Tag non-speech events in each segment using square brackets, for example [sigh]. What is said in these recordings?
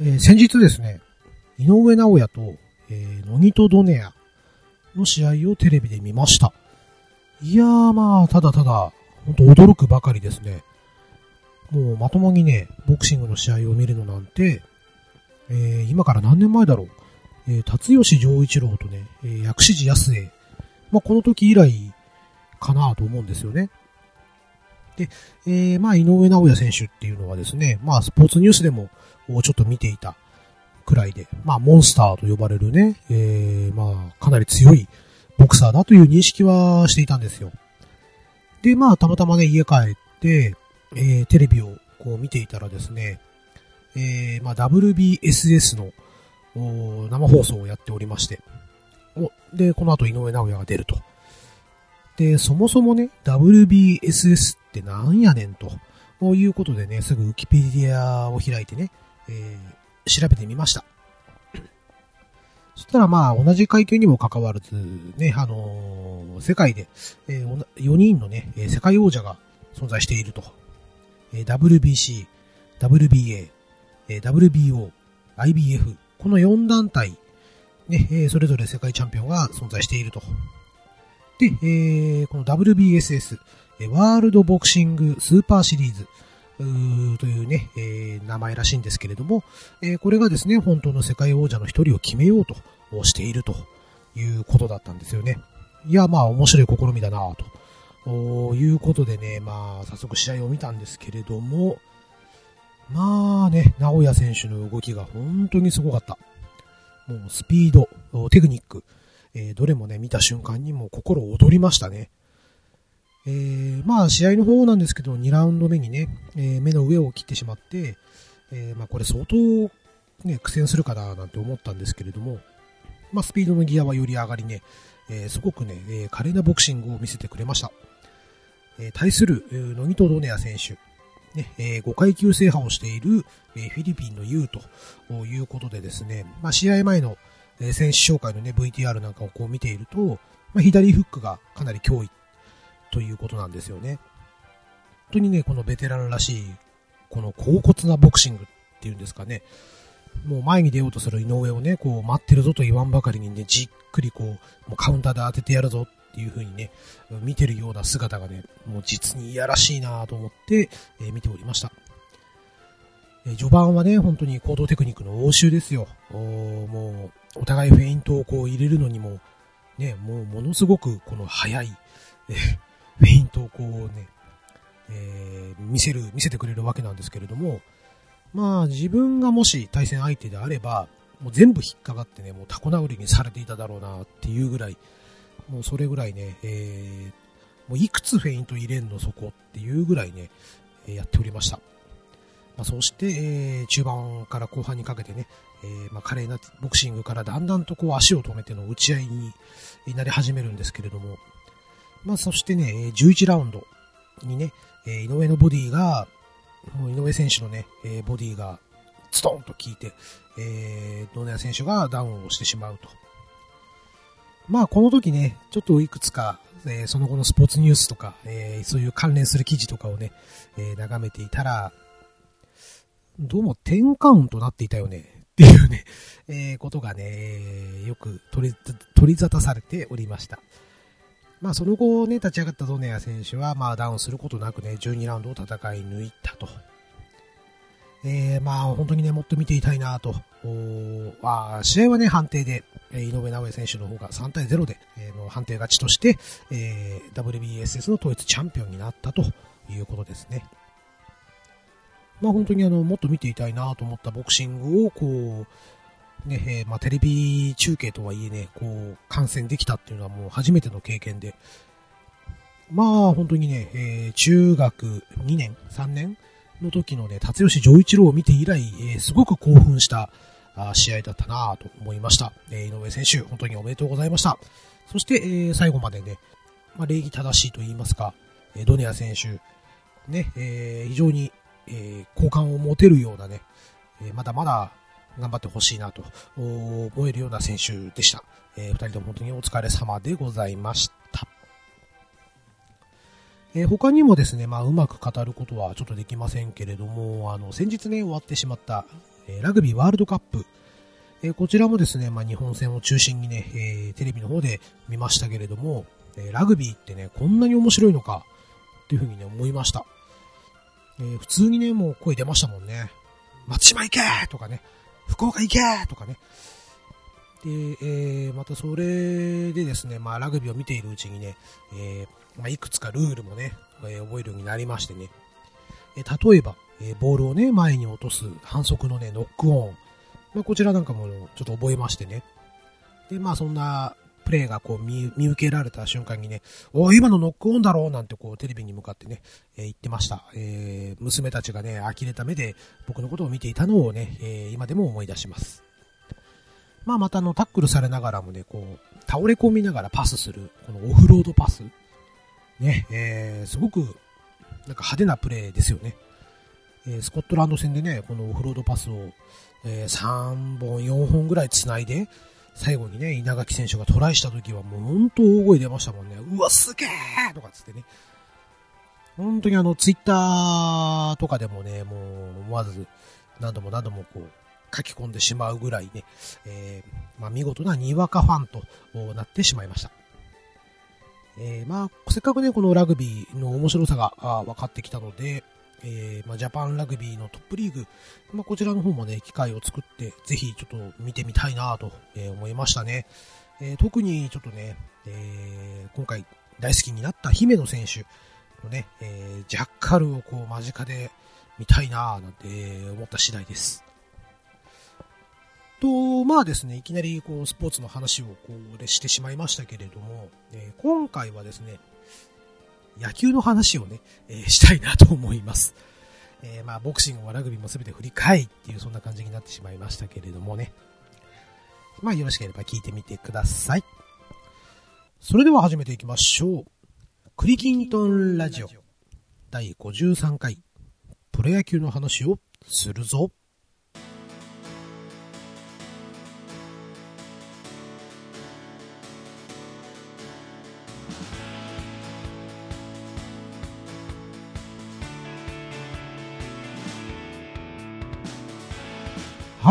えー、先日ですね、井上直也と、えー、ノニトドネアの試合をテレビで見ました。いやーまあ、ただただ、ほんと驚くばかりですね。もうまともにね、ボクシングの試合を見るのなんて、えー、今から何年前だろう。えー、辰吉丈一郎とね、えー、薬師寺康江。まあ、この時以来かなと思うんですよね。で、えー、まあ、井上直也選手っていうのはですね、まあ、スポーツニュースでもをちょっと見ていたくらいで、まあ、モンスターと呼ばれるね、えー、まあ、かなり強いボクサーだという認識はしていたんですよ。で、まあ、たまたまね、家帰って、えー、テレビをこう見ていたらですね、えー、まあ、WBSS の生放送をやっておりまして、おで、この後井上直也が出ると。で、そもそもね、WBSS ってなんやねんと。いうことでね、すぐウィキペディアを開いてね、えー、調べてみました。そしたらまあ、同じ階級にも関わらず、ね、あのー、世界で、えー、4人のね、世界王者が存在していると。え WBC、WBA、え WBO、IBF、この4団体、ね、えそれぞれ世界チャンピオンが存在していると。で、えー、この WBSS、ワールドボクシングスーパーシリーズ、というね、えー、名前らしいんですけれども、えー、これがですね、本当の世界王者の一人を決めようとしているということだったんですよね。いや、まあ面白い試みだなということでね、まあ早速試合を見たんですけれども、まあね、直哉選手の動きが本当にすごかった。もうスピード、テクニック、えー、どれもね、見た瞬間にもう心躍りましたね。えー、まあ試合の方なんですけど、2ラウンド目にね、えー、目の上を切ってしまって、えー、まあこれ相当ね、苦戦するかななんて思ったんですけれども、まあスピードのギアはより上がりね、えー、すごくね、えー、華麗なボクシングを見せてくれました。えー、対する、えー、ノギト・ドネア選手、ね、えー、5階級制覇をしている、えー、フィリピンのユーということでですね、まあ試合前の、えー、選手紹介のね、VTR なんかをこう見ていると、まあ左フックがかなり脅威ということなんですよね。本当にね、このベテランらしい、この高骨なボクシングっていうんですかね。もう前に出ようとする井上をね、こう待ってるぞと言わんばかりにね、じっくりこう、もうカウンターで当ててやるぞっていう風にね、見てるような姿がね、もう実にいやらしいなと思って、えー、見ておりました。えー、序盤はね、本当に行動テクニックの応酬ですよ。もう、お互いフェイントをこう入れるのにも、ね、もうものすごくこの速い、フェイントをこうね、えー、見せる、見せてくれるわけなんですけれども、まあ自分がもし対戦相手であれば、もう全部引っかかってね、もうタコ殴りにされていただろうなっていうぐらい、もうそれぐらいね、えー、もういくつフェイント入れんのそこっていうぐらいね、えやっておりました。まあ、そして、えー、中盤から後半にかけてね、えー、まあ、華麗なボクシングからだんだんとこう足を止めての打ち合いになり始めるんですけれども、まあ、そしてね、11ラウンドにね、井上のボディが、もう井上選手のね、ボディがストーンと効いて、えー、ドネア選手がダウンをしてしまうと。まあ、この時ね、ちょっといくつか、えー、その後のスポーツニュースとか、えー、そういう関連する記事とかをね、えー、眺めていたら、どうも10カウントなっていたよね、っていうね、えー、ことがね、よく取り、取り沙汰されておりました。まあその後ね、立ち上がったドネア選手は、まあダウンすることなくね、12ラウンドを戦い抜いたと。えー、まあ本当にね、もっと見ていたいなと。あ試合はね、判定で、えー、井上直江選手の方が3対0で、えー、の判定勝ちとして、えー、WBSS の統一チャンピオンになったということですね。まあ本当にあの、もっと見ていたいなと思ったボクシングを、こう、ね、えー、まあ、テレビ中継とはいえね、こう、観戦できたっていうのはもう初めての経験で、まあ、本当にね、えー、中学2年、3年の時のね、辰吉丈一郎を見て以来、えー、すごく興奮したあ試合だったなと思いました。えー、井上選手、本当におめでとうございました。そして、えー、最後までね、まあ、礼儀正しいと言いますか、え、ドネア選手、ね、え、非常に、え、好感を持てるようなね、え、まだまだ頑張ってほしいなと思えるような選手でした。えー、二人とも本当にお疲れ様でございました。えー、他にもですね、まあ、うまく語ることはちょっとできませんけれども、あの、先日ね、終わってしまった、えラグビーワールドカップ、えこちらもですね、まあ、日本戦を中心にね、え、テレビの方で見ましたけれども、えラグビーってね、こんなに面白いのか、っていうふうにね、思いました。え、普通にね、もう声出ましたもんね。松島行けとかね、福岡行けとかね。で、えー、またそれでですね、まあラグビーを見ているうちにね、えー、まあいくつかルールもね、えー、覚えるようになりましてね。え例えば、えボールをね、前に落とす反則のね、ノックオン。まあこちらなんかもちょっと覚えましてね。で、まあそんなプレーがこう見受けられた瞬間にね、お今のノックオンだろうなんてこうテレビに向かってね、えー、言ってました。えー、娘たちがね、呆れた目で僕のことを見ていたのをね、えー、今でも思い出します。まあまたあのタックルされながらもね、こう、倒れ込みながらパスする、このオフロードパス。ね、えー、すごくなんか派手なプレーですよね。えー、スコットランド戦でね、このオフロードパスを、えー、3本、4本ぐらい繋いで、最後にね、稲垣選手がトライした時はもう本当大声出ましたもんね。うわ、すげーとかつってね。本当にあの、ツイッターとかでもね、もう思わず何度も何度もこう、書き込んでしまうぐらいね、えー、まあ、見事なにわかファンとなってしまいました。えー、まあ、せっかくね、このラグビーの面白さが分かってきたので、えー、まあ、ジャパンラグビーのトップリーグ、まあ、こちらの方もね、機会を作って、ぜひちょっと見てみたいなと、え思いましたね。えー、特にちょっとね、え、今回大好きになった姫野選手のね、えジャッカルをこう間近で見たいななんて思った次第です。と、まあですね、いきなりこうスポーツの話をこうしてしまいましたけれども、え今回はですね、野球の話をね、えー、[laughs] したいなと思います。えー、まあ、ボクシングもラグビーも全て振り返りっていうそんな感じになってしまいましたけれどもね。まあ、よろしければ聞いてみてください。それでは始めていきましょう。クリキントンラジオ第53回プロ野球の話をするぞ。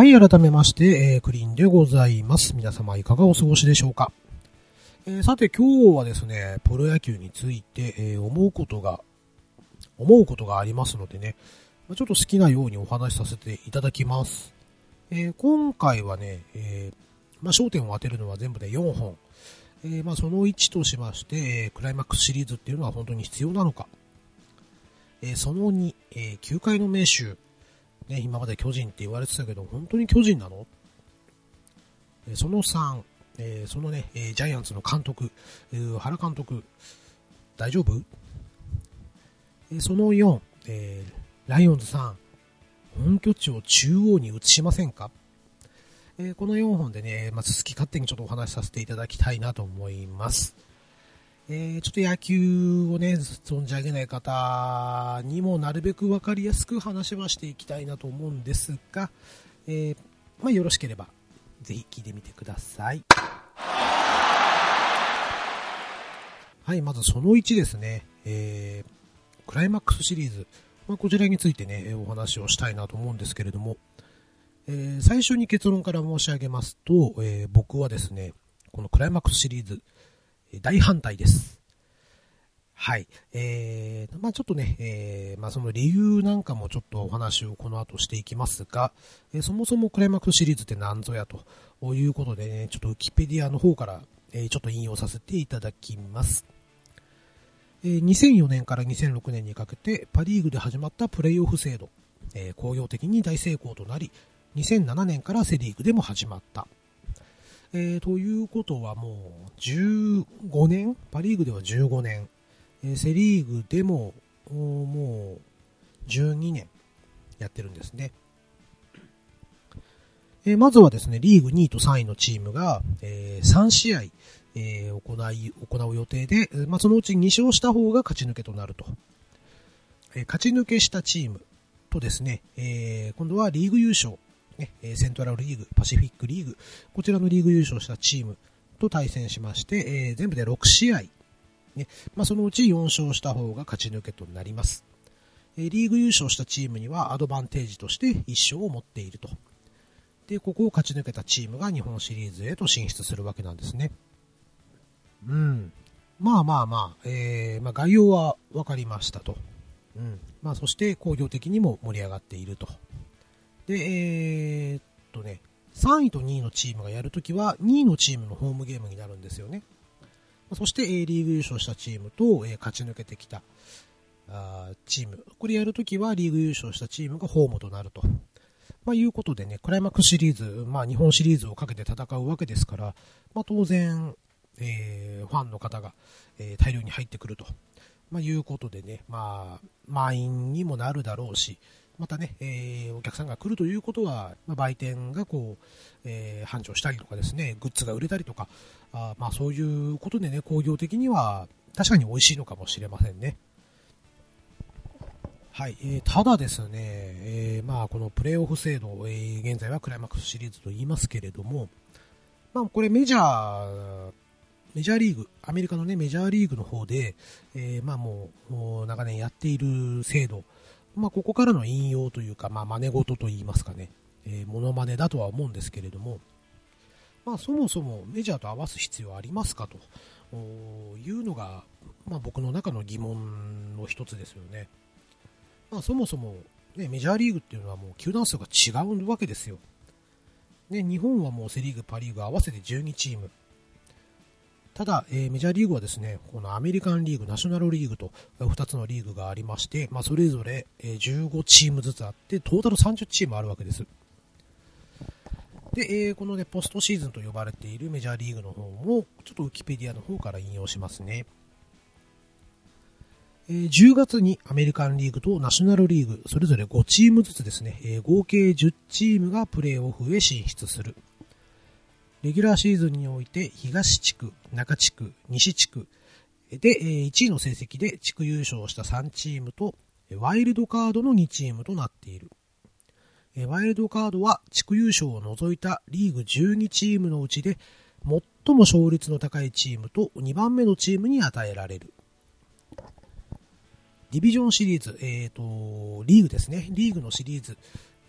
はい、改めまして、えー、クリーンでございます。皆様いかがお過ごしでしょうか？えー、さて今日はですね、プロ野球について、えー、思うことが、思うことがありますのでね、ちょっと好きなようにお話しさせていただきます。え今回はね、えまあ、焦点を当てるのは全部で4本。えまあ、その1としまして、えクライマックスシリーズっていうのは本当に必要なのか。えその2、え球界の名手、ね、今まで巨人って言われてたけど、本当に巨人なの？その3、えー、そのね、えジャイアンツの監督、えー、原監督、大丈夫、えその4、えー、ライオンズさん、本拠地を中央に移しませんか？えこの4本でね、まず好き勝手にちょっとお話しさせていただきたいなと思います。えー、ちょっと野球をね、存じ上げない方にもなるべく分かりやすく話はしていきたいなと思うんですが、えー、まあ、よろしければ、ぜひ聞いてみてください。はい、まずその1ですね、えー、クライマックスシリーズ、まあ、こちらについてね、お話をしたいなと思うんですけれども、え、最初に結論から申し上げますと、え、僕はですね、このクライマックスシリーズ、大反対です。はい。えー、まあちょっとね、えー、まあその理由なんかもちょっとお話をこの後していきますが、えー、そもそもクライマックスシリーズって何ぞやということでね、ちょっとウィキペディアの方から、えー、ちょっと引用させていただきます。えー、2004年から2006年にかけてパリーグで始まったプレイオフ制度、えー、工業的に大成功となり、2007年からセリーグでも始まった。えー、ということはもう15年？パリーグでは15年、えー、セリーグでももう12年やってるんですね。えー、まずはですね、リーグ2位と3位のチームが、えー、3試合、えー、行い、行う予定で、まあ、そのうち2勝した方が勝ち抜けとなると。えー、勝ち抜けしたチームとですね、えー、今度はリーグ優勝、ね、セントラルリーグ、パシフィックリーグ、こちらのリーグ優勝したチームと対戦しまして、えー、全部で6試合、ねまあ、そのうち4勝した方が勝ち抜けとなります。えリーグ優勝したチームにはアドバンテージとして1勝を持っていると。で、ここを勝ち抜けたチームが日本シリーズへと進出するわけなんですね。うん。まあまあまあ、えー、まあ概要は分かりましたと。うん。まあそして工業的にも盛り上がっていると。で、えー、っとね、3位と2位のチームがやるときは、2位のチームのホームゲームになるんですよね。そして、A リーグ優勝したチームと、え勝ち抜けてきたあチーム。これやるときは、リーグ優勝したチームがホームとなると。まあ、いうことでね、クライマックスシリーズ、まあ、日本シリーズをかけて戦うわけですから、まあ、当然、えー、ファンの方が、えー、大量に入ってくると、まあ、いうことでね、まあ、満員にもなるだろうし、またね、えー、お客さんが来るということは、まあ、売店がこう、えー、繁盛したりとかですね、グッズが売れたりとか、あまあそういうことでね、工業的には確かに美味しいのかもしれませんね。はい、えー、ただですね、えー、まあこのプレーオフ制度、えー、現在はクライマックスシリーズと言いますけれども、まあこれメジャー、メジャーリーグ、アメリカのね、メジャーリーグの方で、えー、まあもう、長年やっている制度、まあ、ここからの引用というか、まあ、真似事と言いますかね、えー、モノマネだとは思うんですけれども、まあ、そもそもメジャーと合わす必要ありますかというのが、まあ、僕の中の疑問の一つですよね。まあ、そもそも、ね、メジャーリーグっていうのはもう球団数が違うわけですよ。ね、日本はもうセ・リーグ、パ・リーグ合わせて12チーム。ただ、えー、メジャーリーグはですね、このアメリカンリーグ、ナショナルリーグと2つのリーグがありまして、まあ、それぞれ15チームずつあって、トータル30チームあるわけです。で、えー、このね、ポストシーズンと呼ばれているメジャーリーグの方も、ちょっとウィキペディアの方から引用しますね。えー、10月にアメリカンリーグとナショナルリーグ、それぞれ5チームずつですね、えー、合計10チームがプレーオフへ進出する。レギュラーシーズンにおいて東地区、中地区、西地区で1位の成績で地区優勝した3チームとワイルドカードの2チームとなっている。ワイルドカードは地区優勝を除いたリーグ12チームのうちで最も勝率の高いチームと2番目のチームに与えられる。ディビジョンシリーズ、えっ、ー、と、リーグですね。リーグのシリーズ。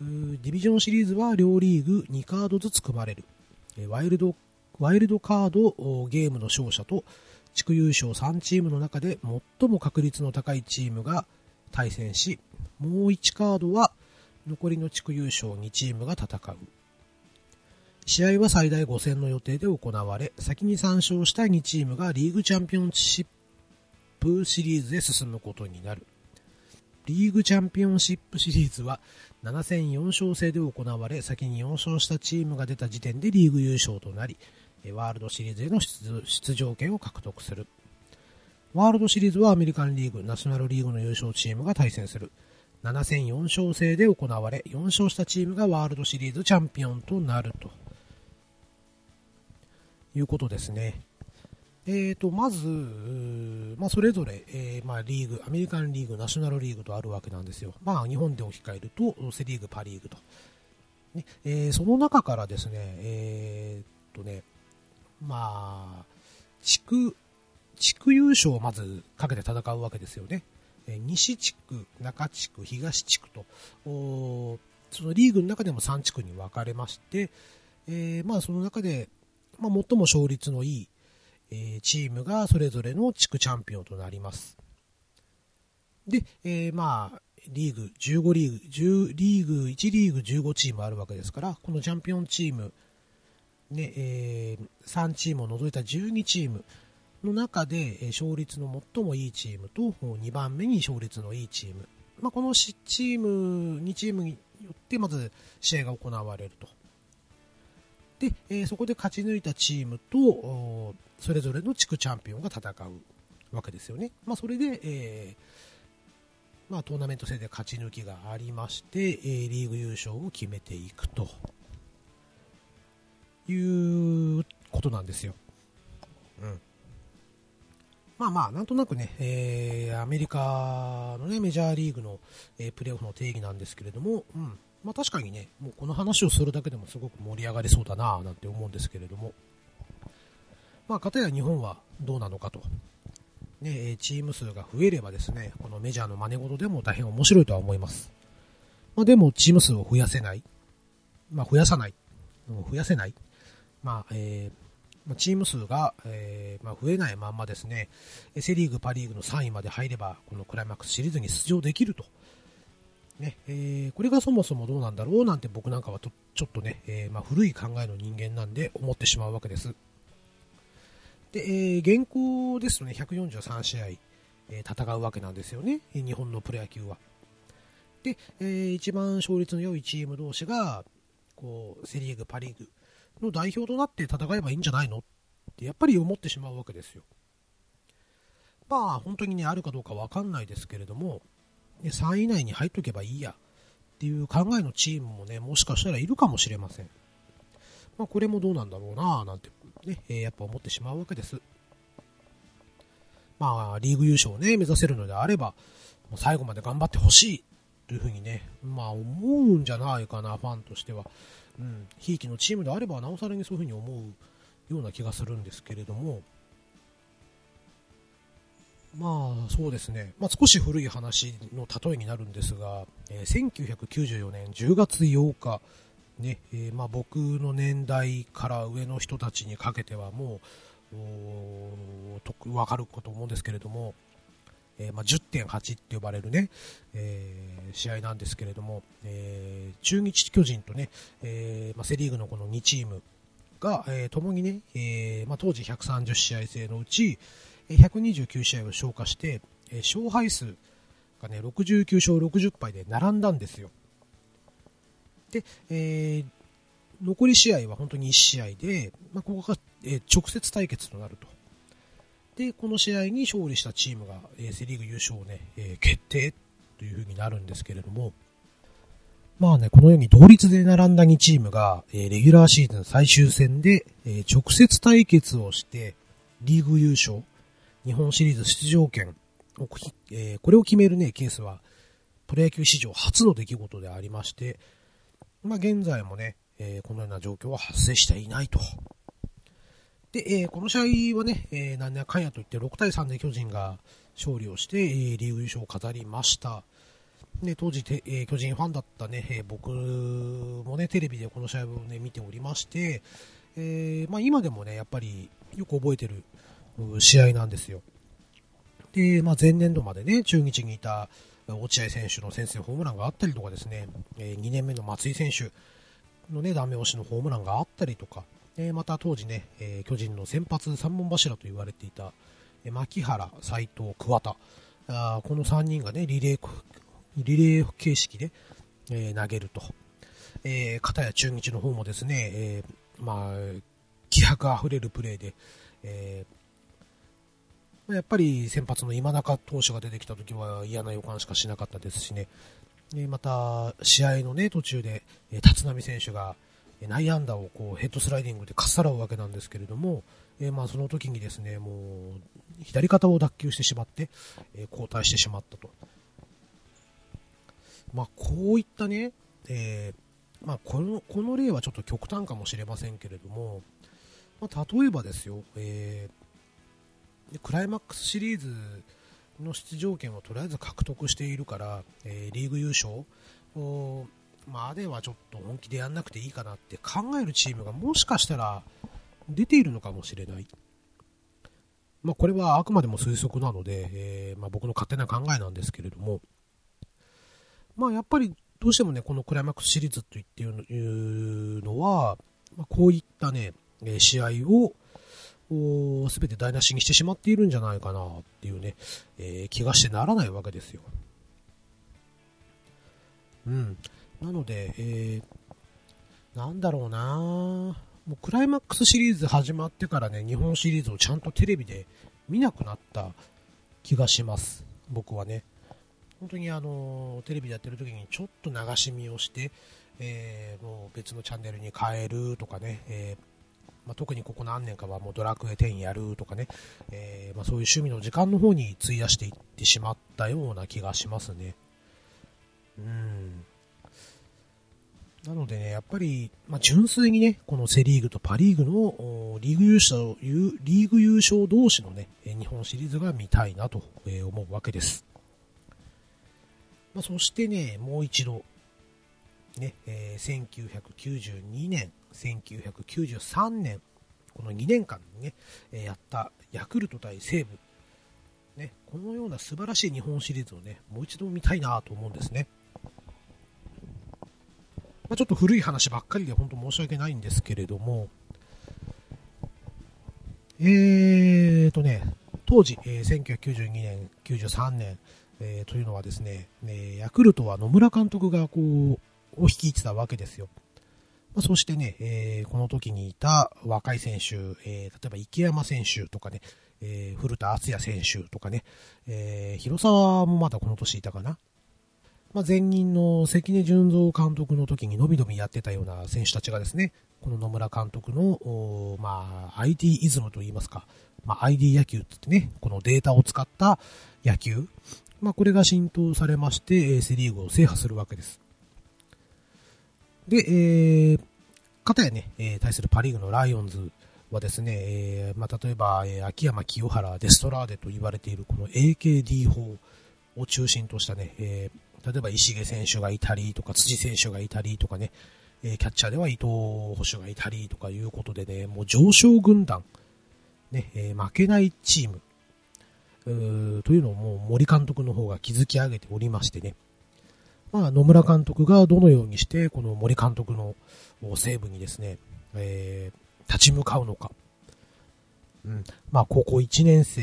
ディビジョンシリーズは両リーグ2カードずつ組まれる。ワイルド、ワイルドカードゲームの勝者と地区優勝3チームの中で最も確率の高いチームが対戦し、もう1カードは残りの地区優勝2チームが戦う。試合は最大5戦の予定で行われ、先に3勝した2チームがリーグチャンピオンシップシリーズへ進むことになる。リーグチャンピオンシップシリーズは7戦4勝制で行われ、先に4勝したチームが出た時点でリーグ優勝となり、ワールドシリーズへの出場権を獲得する。ワールドシリーズはアメリカンリーグ、ナショナルリーグの優勝チームが対戦する。7戦4勝制で行われ、4勝したチームがワールドシリーズチャンピオンとなると。いうことですね。えーと、まず、まあ、それぞれ、えー、まあ、リーグ、アメリカンリーグ、ナショナルリーグとあるわけなんですよ。まあ、日本で置き換えると、セリーグ、パリーグと。ねえー、その中からですね、えー、とね、まあ、地区、地区優勝をまずかけて戦うわけですよね。えー、西地区、中地区、東地区と、そのリーグの中でも3地区に分かれまして、え、まあ、その中で、まあ、最も勝率のいい、えチームがそれぞれの地区チャンピオンとなります。で、えー、まあ、リーグ、15リーグ、10リーグ、1リーグ15チームあるわけですから、このチャンピオンチーム、ね、えー、3チームを除いた12チームの中で、え勝率の最もいいチームと、2番目に勝率のいいチーム。まあ、このチーム、2チームによって、まず試合が行われると。で、えー、そこで勝ち抜いたチームと、それぞれの地区チャンピオンが戦うわけですよね。まあ、それで、えー、まあ、トーナメント戦で勝ち抜きがありまして、えー、リーグ優勝を決めていくということなんですよ。うん。まあまあ、なんとなくね、えー、アメリカのね、メジャーリーグの、えー、プレーオフの定義なんですけれども、うん。まあ確かにね、もうこの話をするだけでもすごく盛り上がりそうだなぁなんて思うんですけれども、まあ、かたや日本はどうなのかとね、チーム数が増えればですね、このメジャーの真似事でも大変面白いとは思います。まあ、でも、チーム数を増やせない。まあ、増やさない。増やせない。まあ、えー、チーム数が、えー、まあ、増えないまんまですね、セリーグ、パリーグの3位まで入れば、このクライマックスシリーズに出場できると。ね、えー、これがそもそもどうなんだろうなんて僕なんかはとちょっとね、えー、まあ、古い考えの人間なんで思ってしまうわけです。で、えー、現行ですとね、143試合、え、戦うわけなんですよね、日本のプロ野球は。で、えー、一番勝率の良いチーム同士が、こう、セリーグ、パリーグの代表となって戦えばいいんじゃないの？ってやっぱり思ってしまうわけですよ。まあ、本当にね、あるかどうかわかんないですけれども、3位以内に入っとけばいいやっていう考えのチームもね、もしかしたらいるかもしれません。まあ、これもどうなんだろうなぁなんてね、えー、やっぱ思ってしまうわけです。まあ、リーグ優勝をね、目指せるのであれば、もう最後まで頑張ってほしいというふうにね、まあ思うんじゃないかな、ファンとしては。うん、ひいきのチームであれば、なおさらにそういうふうに思うような気がするんですけれども、まあそうですね、まあ、少し古い話の例えになるんですが、えー、1994年10月8日、ねえー、まあ、僕の年代から上の人たちにかけてはもう分かると思うんですけれども、えー、まあ、10.8って呼ばれるね、え、試合なんですけれども、え、中日巨人とね、えまあ、セ・リーグのこの2チームが、えー、共にね、えま、当時130試合制のうち129試合を消化して、え勝敗数がね69勝60敗で並んだんですよ。で、えー、残り試合は本当に1試合で、まあ、ここが、えー、直接対決となると。で、この試合に勝利したチームが、えー、セリーグ優勝をね、え、決定という風になるんですけれども、まあね、このように同率で並んだ2チームが、え、レギュラーシーズン最終戦で、え、直接対決をして、リーグ優勝、日本シリーズ出場権を、えー、これを決めるね、ケースは、プロ野球史上初の出来事でありまして、まあ、現在もね、えー、このような状況は発生していないと。で、えー、この試合はね、えー、何やかんやと言って6対3で巨人が勝利をして、えー、リーグ優勝を飾りました。で、当時て、えー、巨人ファンだったね、えー、僕もね、テレビでこの試合をね、見ておりまして、えー、まあ今でもね、やっぱりよく覚えてる試合なんですよ。で、まあ前年度までね、中日にいた落合選手の先制ホームランがあったりとかですね、え2年目の松井選手のね、ダメ押しのホームランがあったりとか、えまた当時ね、え巨人の先発3本柱と言われていた、え牧原、斎藤、桑田、あこの3人がね、リレー、リレー形式で、え投げると。えー、片や中日の方もですね、えー、まあ、気迫あふれるプレーで、えーやっぱり先発の今中投手が出てきた時は嫌な予感しかしなかったですしね、でまた試合の、ね、途中で立浪選手が内野安打をこうヘッドスライディングでかっさらうわけなんですけれども、えまあその時にですねもう左肩を脱臼してしまって、え交代してしまったと。まあ、こういったね、えー、まあ、このこの例はちょっと極端かもしれませんけれども、まあ、例えばですよ、えーでクライマックスシリーズの出場権をとりあえず獲得しているから、えー、リーグ優勝まではちょっと本気でやんなくていいかなって考えるチームがもしかしたら出ているのかもしれない。まあ、これはあくまでも推測なので、えー、まあ、僕の勝手な考えなんですけれども、まあ、やっぱりどうしてもね、このクライマックスシリーズといっていうのは、ま、こういったね、試合を、すべて台無しにしてしまっているんじゃないかなっていうね、えー、気がしてならないわけですよ。うん。なので、えー、なんだろうなもうクライマックスシリーズ始まってからね、日本シリーズをちゃんとテレビで見なくなった気がします。僕はね。本当にあのテレビでやってる時にちょっと流し見をして、えー、もう別のチャンネルに変えるとかね、えーまあ、特にここ何年かはもうドラクエ10やるとかね、えー、まあ、そういう趣味の時間の方に費やしていってしまったような気がしますね。うん。なのでね、やっぱり、まあ、純粋にね、このセリーグとパリーグのリーグ優勝、リーグ優勝同士のね、日本シリーズが見たいなと思うわけです。まあ、そしてね、もう一度、ね、えー、1992年、1993年、この2年間にね、えやったヤクルト対西武、ね、このような素晴らしい日本シリーズをね、もう一度見たいなと思うんですね。まあ、ちょっと古い話ばっかりで本当申し訳ないんですけれども、えーとね、当時、えー、1992年、93年、えー、というのはですね、えヤクルトは野村監督がこう、を率いてたわけですよ。まあ、そしてね、えー、この時にいた若い選手、えー、例えば池山選手とかね、えー、古田敦也選手とかね、え広沢もまだこの年いたかな。まあ、前任の関根純三監督の時にのびのびやってたような選手たちがですね、この野村監督の、まあ、IT イズムといいますか、まあ、ID 野球ってってね、このデータを使った野球、まあ、これが浸透されまして、セリーグを制覇するわけです。で、えー、かたやね、えー、対するパリーグのライオンズはですね、えー、まあ、例えば、えー、秋山清原、デストラーデと言われているこの AKD 法を中心としたね、えー、例えば石毛選手がいたりとか、辻選手がいたりとかね、えキャッチャーでは伊藤捕手がいたりとかいうことでね、もう上昇軍団、ね、え負けないチーム、うというのをもう森監督の方が築き上げておりましてね、まあ、野村監督がどのようにして、この森監督の西部にですね、えー、立ち向かうのか。うん。まあ、高校1年生、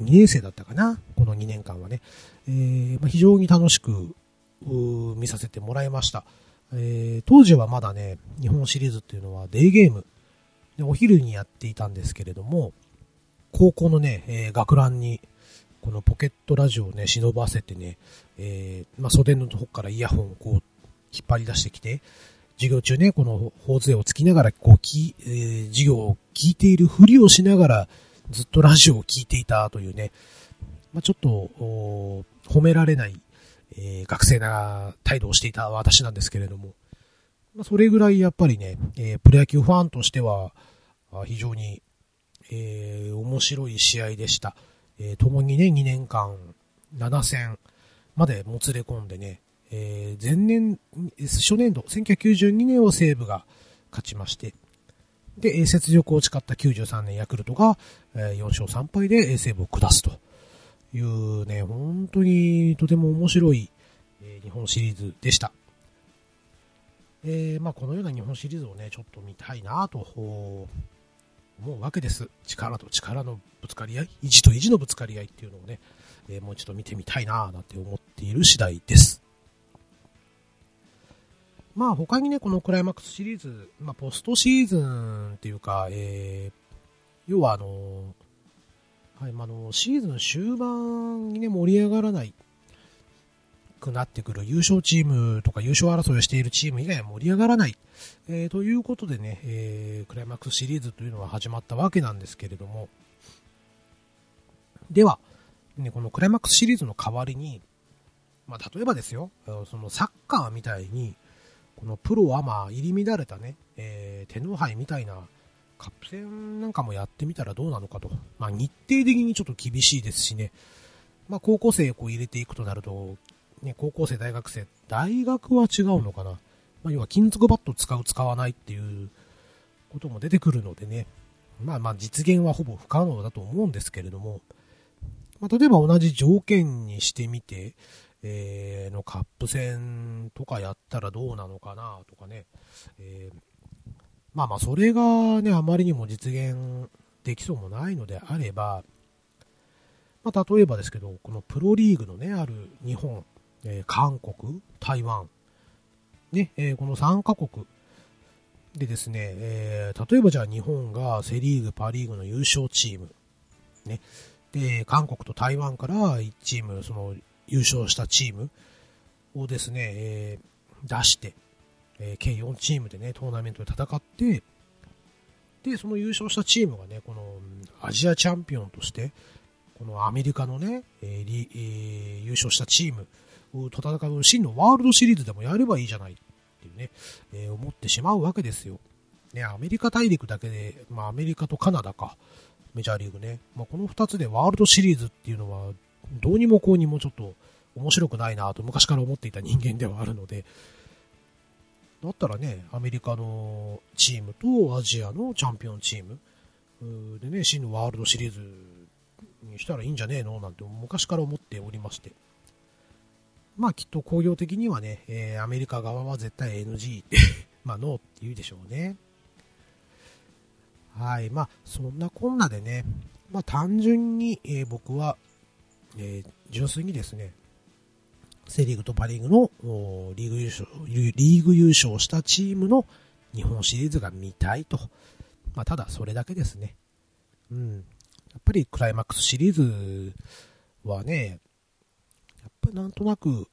2年生だったかな、この2年間はね。えー、まあ、非常に楽しく、見させてもらいました。えー、当時はまだね、日本シリーズっていうのはデイゲームでお昼にやっていたんですけれども、高校のね、えー、学ランに、このポケットラジオをね、忍ばせてね、えー、まあ、袖のとこからイヤホンをこう、引っ張り出してきて、授業中ね、この頬杖をつきながら、こう、き、えー、授業を聞いているふりをしながら、ずっとラジオを聞いていたというね、まあ、ちょっと、褒められない、えー、学生な態度をしていた私なんですけれども、まあ、それぐらいやっぱりね、えー、プロ野球ファンとしては、非常に、えー、面白い試合でした。えー、共にね、2年間、7戦までもつれ込んでね、えー、前年、初年度、1992年を西武が勝ちまして、で、雪辱を誓った93年ヤクルトが、え4勝3敗で西武を下すというね、本当にとても面白い、え日本シリーズでした。えー、まあこのような日本シリーズをね、ちょっと見たいなと思うわけです。力と力のぶつかり合い、意地と意地のぶつかり合いっていうのをね、えー、もう一度見てみたいななんて思っている次第です。まあ他にね、このクライマックスシリーズ、まあポストシーズンっていうか、えー、要はあの、はい、まあの、シーズン終盤にね、盛り上がらないくなってくる優勝チームとか優勝争いをしているチーム以外は盛り上がらない。えー、ということでね、えー、クライマックスシリーズというのは始まったわけなんですけれども、では、ね、このクライマックスシリーズの代わりに、まあ、例えばですよ、そのサッカーみたいに、このプロアマ入り乱れたね、えー、天皇杯みたいなカップ戦なんかもやってみたらどうなのかと。まあ、日程的にちょっと厳しいですしね、まあ、高校生をこう入れていくとなると、ね、高校生、大学生、大学は違うのかな。まあ、要は金属バット使う、使わないっていうことも出てくるのでね、まあまあ実現はほぼ不可能だと思うんですけれども、まあ、例えば同じ条件にしてみて、えー、のカップ戦とかやったらどうなのかなとかね、えー、まあまあそれがね、あまりにも実現できそうもないのであれば、まあ、例えばですけど、このプロリーグのね、ある日本、えー、韓国、台湾、ね、えー、この3カ国でですね、えー、例えばじゃあ日本がセリーグ、パリーグの優勝チーム、ね、で、韓国と台湾から1チーム、その優勝したチームをですね、えー、出して、えー、計4チームでね、トーナメントで戦って、で、その優勝したチームがね、このアジアチャンピオンとして、このアメリカのね、えーえー、優勝したチームと戦う真のワールドシリーズでもやればいいじゃないっていうね、えー、思ってしまうわけですよ。ね、アメリカ大陸だけで、まあアメリカとカナダか、メジャーリーグね。まあこの2つでワールドシリーズっていうのは、どうにもこうにもちょっと面白くないなと昔から思っていた人間ではあるので、だったらね、アメリカのチームとアジアのチャンピオンチームでね、真のワールドシリーズにしたらいいんじゃねえの？なんて昔から思っておりまして。まあきっと工業的にはね、えー、アメリカ側は絶対 NG って [laughs] まあノーって言うでしょうね。はい。まあそんなこんなでね、まあ単純に、えー、僕は、えー、純粋にですね、セリーグとパリーグのリーグ優勝、リーグ優勝したチームの日本シリーズが見たいと。まあただそれだけですね。うん。やっぱりクライマックスシリーズはね、やっぱなんとなく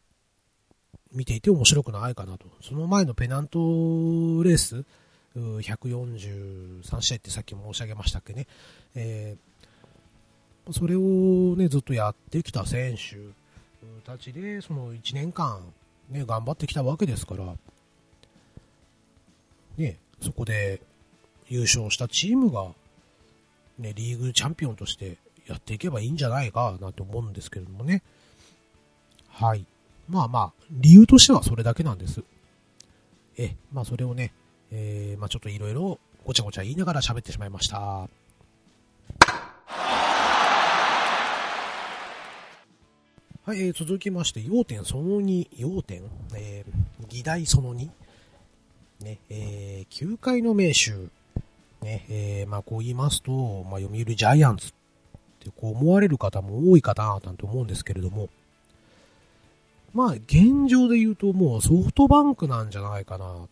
見ていて面白くないかなと。その前のペナントレース、143試合ってさっき申し上げましたっけね。えー、それをね、ずっとやってきた選手たちで、その1年間、ね、頑張ってきたわけですから、ね、そこで優勝したチームが、ね、リーグチャンピオンとしてやっていけばいいんじゃないかなと思うんですけどもね。はい。まあまあ、理由としてはそれだけなんです。え、まあそれをね、えー、まあちょっといろいろごちゃごちゃ言いながら喋ってしまいました。はい、えー、続きまして、要点その2、要点、えー、議題その2、ね、えー、球界の名手、ね、えー、まあこう言いますと、まあ読売ジャイアンツってこう思われる方も多いかな、なんて思うんですけれども、まあ、現状で言うともうソフトバンクなんじゃないかなと。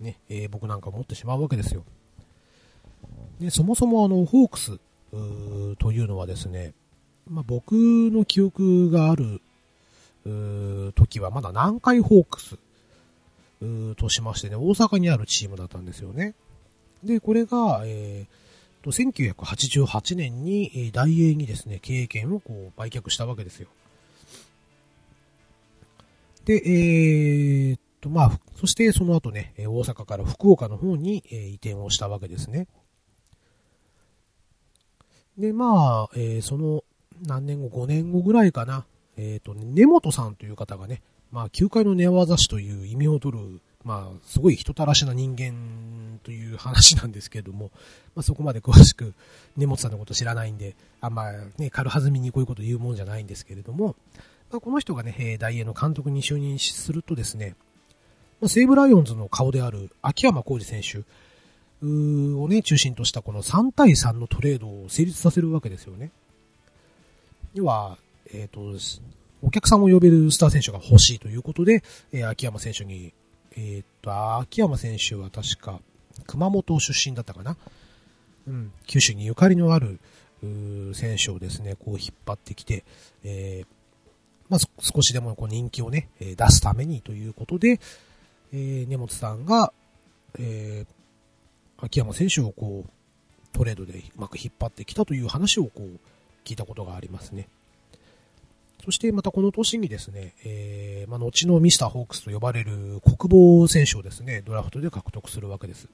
ね、えー、僕なんか思ってしまうわけですよ。で、そもそもあの、ホークスというのはですね、まあ、僕の記憶がある時はまだ南海ホークスとしましてね、大阪にあるチームだったんですよね。で、これが、えー、と1988年に大英にですね、経営権をこう売却したわけですよ。で、えー、っと、まあ、そしてその後ね、大阪から福岡の方に移転をしたわけですね。で、まあ、えー、その何年後、5年後ぐらいかな、えっ、ー、と、根本さんという方がね、まあ、球界の寝技師という意味を取る、まあ、すごい人たらしな人間という話なんですけれども、[laughs] まあ、そこまで詳しく根本さんのこと知らないんで、あんまね、軽はずみにこういうこと言うもんじゃないんですけれども、まあ、この人がね、大英の監督に就任するとですね、まあ、西武ライオンズの顔である秋山浩二選手をね、中心としたこの3対3のトレードを成立させるわけですよね。要は、えっ、ー、と、お客さんを呼べるスター選手が欲しいということで、えー、秋山選手に、えっ、ー、と、秋山選手は確か熊本出身だったかな？うん、九州にゆかりのある選手をですね、こう引っ張ってきて、えー、まあ、少しでもこう人気をね、え出すためにということで、えー、根本さんが、えー、秋山選手をこう、トレードでうまく引っ張ってきたという話をこう、聞いたことがありますね。そしてまたこの年にですね、えー、まあ、後のミスターホークスと呼ばれる国防選手をですね、ドラフトで獲得するわけです。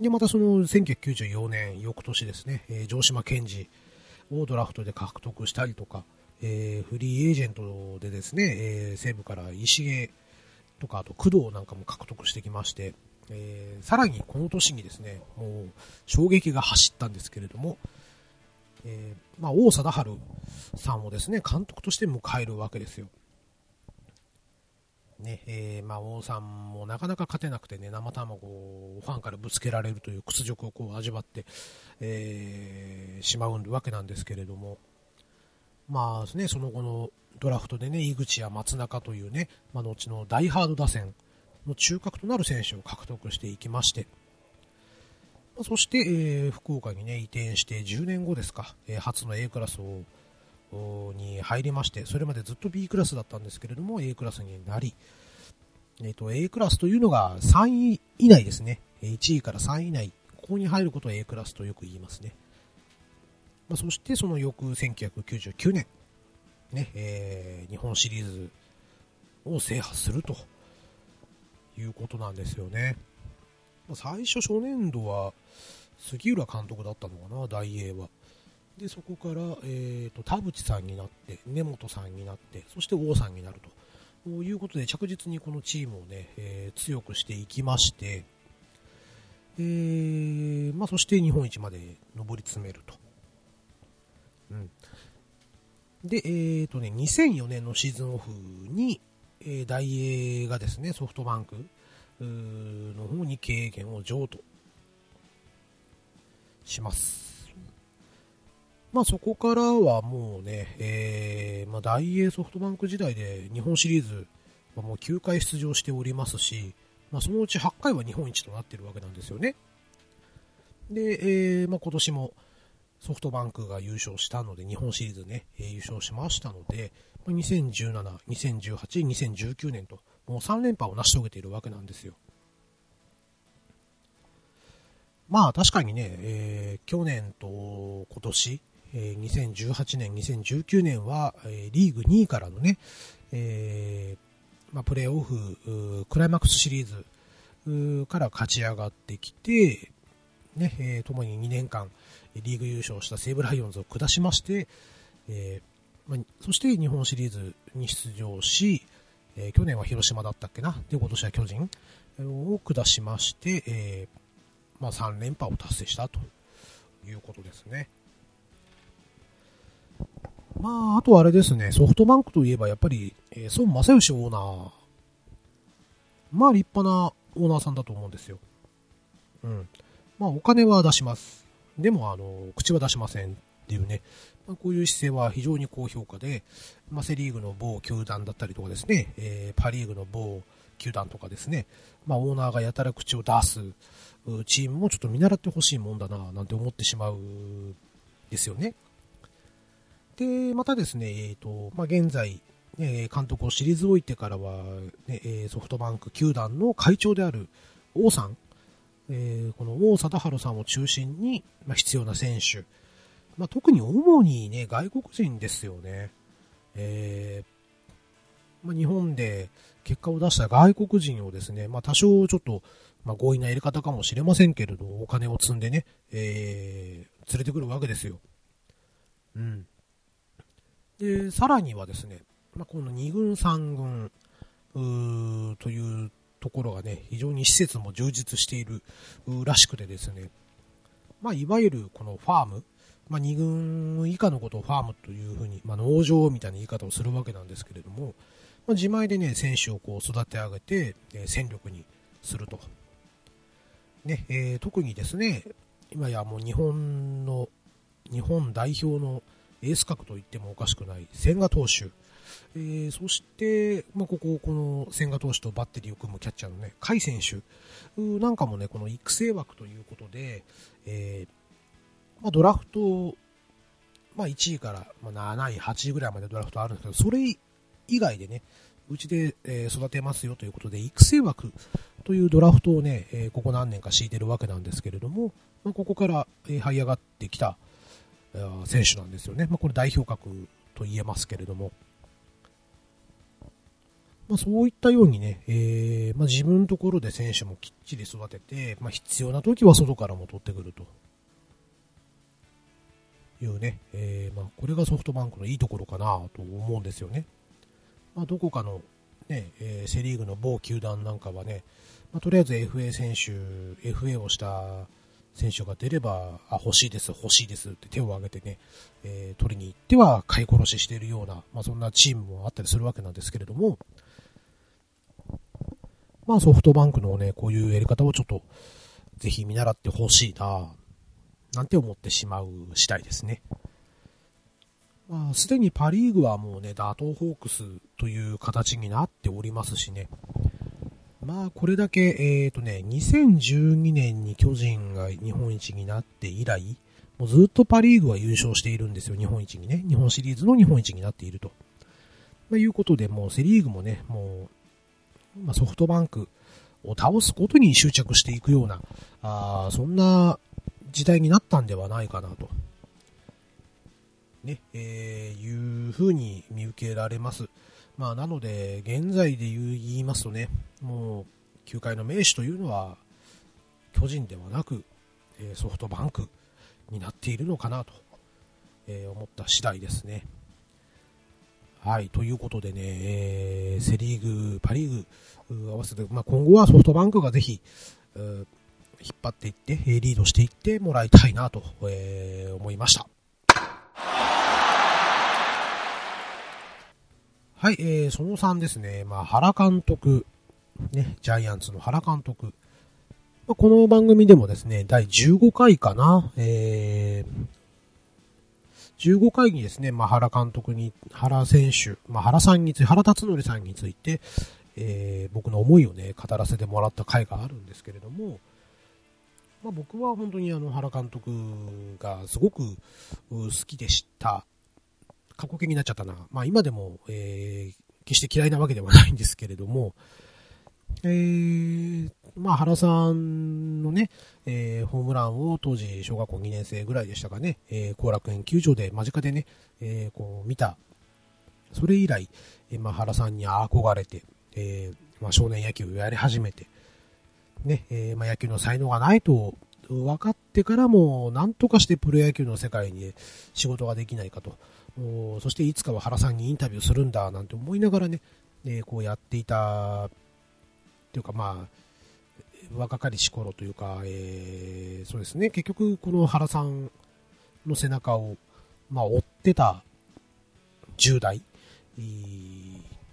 で、またその1994年、翌年ですね、えー、城島健治をドラフトで獲得したりとか、えー、フリーエージェントでですね、えー、西武から石毛とか、あと工藤なんかも獲得してきまして、えー、さらにこの年にですね、もう衝撃が走ったんですけれども、えー、まあ、王貞治さんをですね、監督として迎えるわけですよ。ね、えー、まあ、王さんもなかなか勝てなくてね、生卵をファンからぶつけられるという屈辱をこう味わって、えー、しまうわけなんですけれども、まあね、その後のドラフトでね、井口や松中というね、まあ、後の大ハード打線の中核となる選手を獲得していきまして、まあ、そして、えー、福岡にね、移転して10年後ですか、えー、初の A クラスをに入りまして、それまでずっと B クラスだったんですけれども、A クラスになり、えっ、ー、と、A クラスというのが3位以内ですね。1位から3位以内、ここに入ることを A クラスとよく言いますね。まあ、そしてその翌1999年、ね、えー、日本シリーズを制覇するということなんですよね。ま最初初年度は杉浦監督だったのかな、大英は。で、そこから、えーと、田淵さんになって、根本さんになって、そして王さんになるということで、着実にこのチームをね、えー、強くしていきまして、えー、まあ、そして日本一まで上り詰めると。で、えーとね、2004年のシーズンオフに、えー、大英がですね、ソフトバンクの方に経営権を譲渡します。まあそこからはもうね、えー、まあ大英ソフトバンク時代で日本シリーズはもう9回出場しておりますし、まあそのうち8回は日本一となってるわけなんですよね。で、えー、まあ今年もソフトバンクが優勝したので、日本シリーズね、え、優勝しましたので、2017、2018、2019年と、もう3連覇を成し遂げているわけなんですよ。まあ確かにね、えー、去年と今年、えー、2018年、2019年は、えー、リーグ2位からのね、えー、まあ、プレーオフ、クライマックスシリーズから勝ち上がってきて、ね、えー、共に2年間リーグ優勝した西武ライオンズを下しまして、えー、まあ、そして日本シリーズに出場し、えー、去年は広島だったっけな、で今年は巨人を下しまして、えー、まあ、3連覇を達成したということですね。まあ、あとあれですね、ソフトバンクといえばやっぱり、えー、孫正義オーナー、まあ立派なオーナーさんだと思うんですよ。うん。まあお金は出します。でもあの、口は出しませんっていうね、まあ、こういう姿勢は非常に高評価で、まあ、セリーグの某球団だったりとかですね、えー、パリーグの某球団とかですね、まあ、オーナーがやたら口を出すチームもちょっと見習ってほしいもんだな、なんて思ってしまうですよね。で、またですね、え、ー、と、まあ、現在、ね、監督を退いてからは、ね、ソフトバンク球団の会長である王さん、えー、この王貞治さんを中心に、まあ、必要な選手、まあ、特に主にね、外国人ですよね。えー、まあ、日本で結果を出した外国人をですね、まあ、多少ちょっと、まあ、強引なやり方かもしれませんけれど、お金を積んでね、えー、連れてくるわけですよ。うん。で、さらにはですね、まあ、この2軍3軍、というところがね、非常に施設も充実しているらしくてですね、まあ、いわゆるこのファーム、まあ、2軍以下のことをファームというふうに、まあ、農場みたいな言い方をするわけなんですけれども、まあ、自前でね、選手をこう育て上げて、えー、戦力にすると。ね、えー、特にですね、今やもう日本の、日本代表のエース格と言ってもおかしくない千賀投手。えー、そして、まあ、ここ、この千賀投手とバッテリーを組むキャッチャーのね、甲斐選手なんかもね、この育成枠ということで、えーまあ、ドラフト、まあ、1位から、まあ、7位、8位ぐらいまでドラフトあるんですけど、それ以外でね、うちで、え、育てますよということで、育成枠というドラフトをね、え、ここ何年か敷いてるわけなんですけれども、ま、ここから、え、這い上がってきた、選手なんですよね。ま、これ代表格と言えますけれども。まあ、そういったようにね、えーまあ、自分のところで選手もきっちり育てて、まあ、必要な時は外からも取ってくるというね、えー、ま、これがソフトバンクのいいところかなと思うんですよね。ま、どこかの、ね、えー、セリーグの某球団なんかはね、まあ、とりあえず FA 選手、FA をした選手が出れば、あ、欲しいです、欲しいですって手を挙げてね、えー、取りに行っては買い殺ししているような、まあ、そんなチームもあったりするわけなんですけれども、まあソフトバンクのね、こういうやり方をちょっと、ぜひ見習ってほしいななんて思ってしまう次第ですね。まあ、すでにパリーグはもうね、打倒ホークスという形になっておりますしね。まあ、これだけ、えっ、ー、とね、2012年に巨人が日本一になって以来、もうずっとパリーグは優勝しているんですよ、日本一にね。日本シリーズの日本一になっていると。まあ、いうことで、もうセリーグもね、もう、まあ、ソフトバンクを倒すことに執着していくような、あそんな時代になったんではないかなと。ね、えー、いうふうに見受けられます。まあ、なので、現在で言いますとね、もう、球界の名手というのは、巨人ではなく、えソフトバンクになっているのかなと、え思った次第ですね。はい、ということでね、えー、セ・リーグ、パ・リーグ合わせて、まあ、今後はソフトバンクがぜひ、引っ張っていって、リードしていってもらいたいなと、えー、思いました。はい、えー、その3ですね、まあ、原監督、ね、ジャイアンツの原監督。まあ、この番組でもですね、第15回かな、えー、15回にですね、まあ、原監督に、原選手、まあ、原さんについて、原辰徳さんについて、えー、僕の思いをね、語らせてもらった回があるんですけれども、まあ、僕は本当にあの原監督がすごく好きでした。過去形になっちゃったな。まあ今でも、えー、決して嫌いなわけではないんですけれども、えー、まあ原さんのね、えー、ホームランを当時小学校2年生ぐらいでしたかね、えー、後楽園球場で間近でね、えー、こう見た。それ以来、えー、まあ原さんに憧れて、えー、まあ少年野球をやり始めて、ね、えー、まあ野球の才能がないと分かってからも、なんとかしてプロ野球の世界に仕事ができないかと。そしていつかは原さんにインタビューするんだなんて思いながらね、えー、こうやっていた、っていうかまあ、若かりし頃というか、えー、そうですね、結局この原さんの背中を、まあ、追ってた10代、っ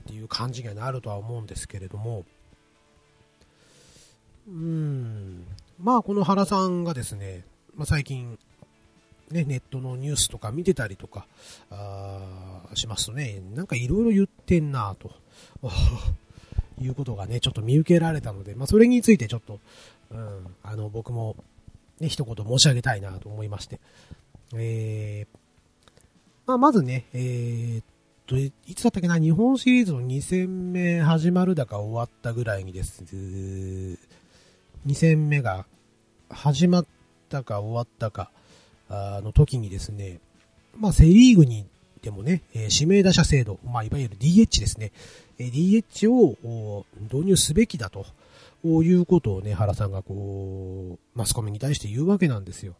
ていう感じにはなるとは思うんですけれども、うん、まあこの原さんがですね、まあ、最近、ね、ネットのニュースとか見てたりとか、あしますとね、なんかいろいろ言ってんなと。いうことがね、ちょっと見受けられたので、まあ、それについてちょっと、うん、あの、僕も、ね、一言申し上げたいなと思いまして。えー、まあ、まずね、えー、っと、いつだったっけな、日本シリーズの2戦目始まるだか終わったぐらいにです、2戦目が始まったか終わったか、あの時にですね、まあ、セリーグにでもね、え指名打者制度、まあ、いわゆる DH ですね、DH を導入すべきだということをね、原さんがこう、マスコミに対して言うわけなんですよ。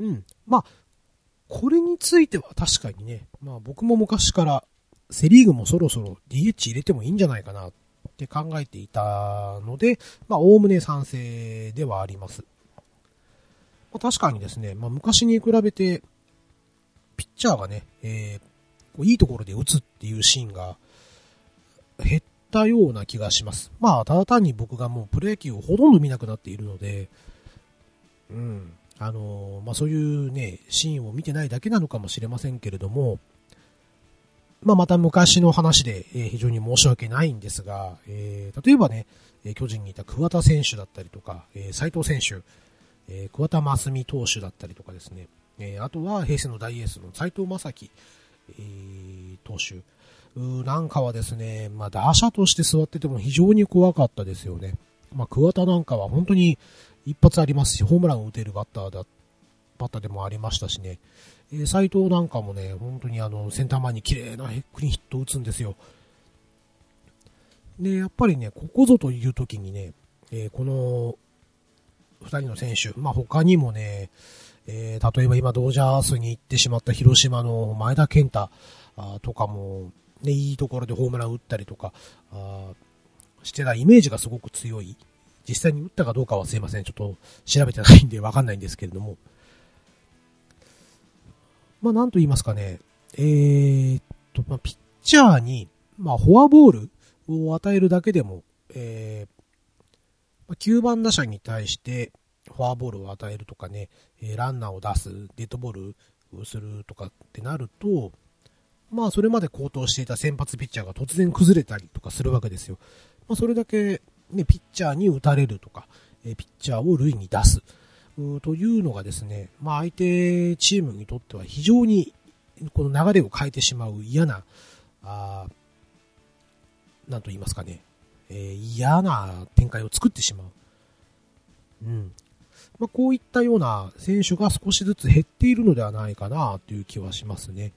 うん。まあ、これについては確かにね、まあ僕も昔からセリーグもそろそろ DH 入れてもいいんじゃないかなって考えていたので、まあおおむね賛成ではあります。まあ、確かにですね、まあ昔に比べて、ピッチャーがね、えー、いいところで打つっていうシーンが減ったような気がします。まあ、ただ単に僕がもうプロ野球をほとんど見なくなっているので、うん、あの、まあそういうね、シーンを見てないだけなのかもしれませんけれども、まあまた昔の話で、え、非常に申し訳ないんですが、えー、例えばね、巨人にいた桑田選手だったりとか、え斉藤選手、え桑田真澄投手だったりとかですね、え、あとは平成の大エースの斎藤正樹、えー、投手なんかはですね、まあ、打者として座ってても非常に怖かったですよね。まあ、桑田なんかは本当に一発ありますし、ホームランを打てるバッターだ、バッターでもありましたしね。えー、斎藤なんかもね、本当にあの、センター前に綺麗なクリーンヒットを打つんですよ。で、やっぱりね、ここぞという時にね、えー、この、二人の選手、まあ、他にもね、えー、例えば今ドジャースに行ってしまった広島の前田健太とかも、ね、いいところでホームラン打ったりとか、あしてたイメージがすごく強い。実際に打ったかどうかはすいません。ちょっと調べてないんでわかんないんですけれども。まあ、なんと言いますかね。えー、っと、まあ、ピッチャーに、まあ、フォアボールを与えるだけでも、えー、9番打者に対して、フォアボールを与えるとかね、えランナーを出す、デッドボールをするとかってなると、まあそれまで高騰していた先発ピッチャーが突然崩れたりとかするわけですよ。まあそれだけね、ピッチャーに打たれるとか、えピッチャーを塁に出す、というのがですね、まあ相手チームにとっては非常にこの流れを変えてしまう嫌な、あなんと言いますかね、えー、嫌な展開を作ってしまう。うん。まあ、こういったような選手が少しずつ減っているのではないかなという気はしますね。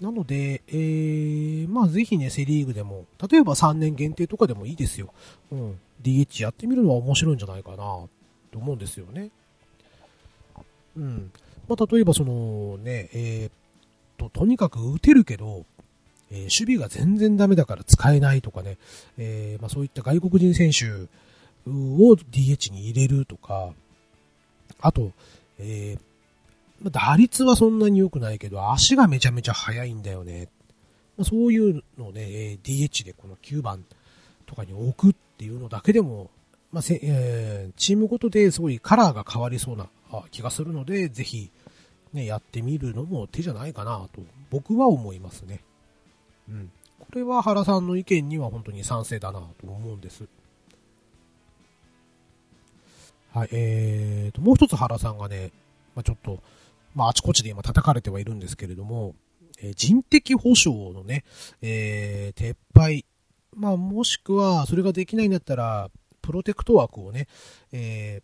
なので、えー、まあぜひね、セリーグでも、例えば3年限定とかでもいいですよ。うん。DH やってみるのは面白いんじゃないかな、と思うんですよね。うん。まあ例えばそのね、えー、っと、とにかく打てるけど、えー、守備が全然ダメだから使えないとかね、えー、まあそういった外国人選手を DH に入れるとか、あと、えー、打率はそんなに良くないけど、足がめちゃめちゃ速いんだよね。そういうのをね、DH でこの9番とかに置くっていうのだけでも、まあせえー、チームごとですごいカラーが変わりそうな気がするので、ぜひ、ね、やってみるのも手じゃないかなと、僕は思いますね。うん。これは原さんの意見には本当に賛成だなと思うんです。はい、えーと、もう一つ原さんがね、まあ、ちょっと、まあ、あちこちで今叩かれてはいるんですけれども、えー、人的保障のね、えー、撤廃、まあ、もしくは、それができないんだったら、プロテクト枠をね、え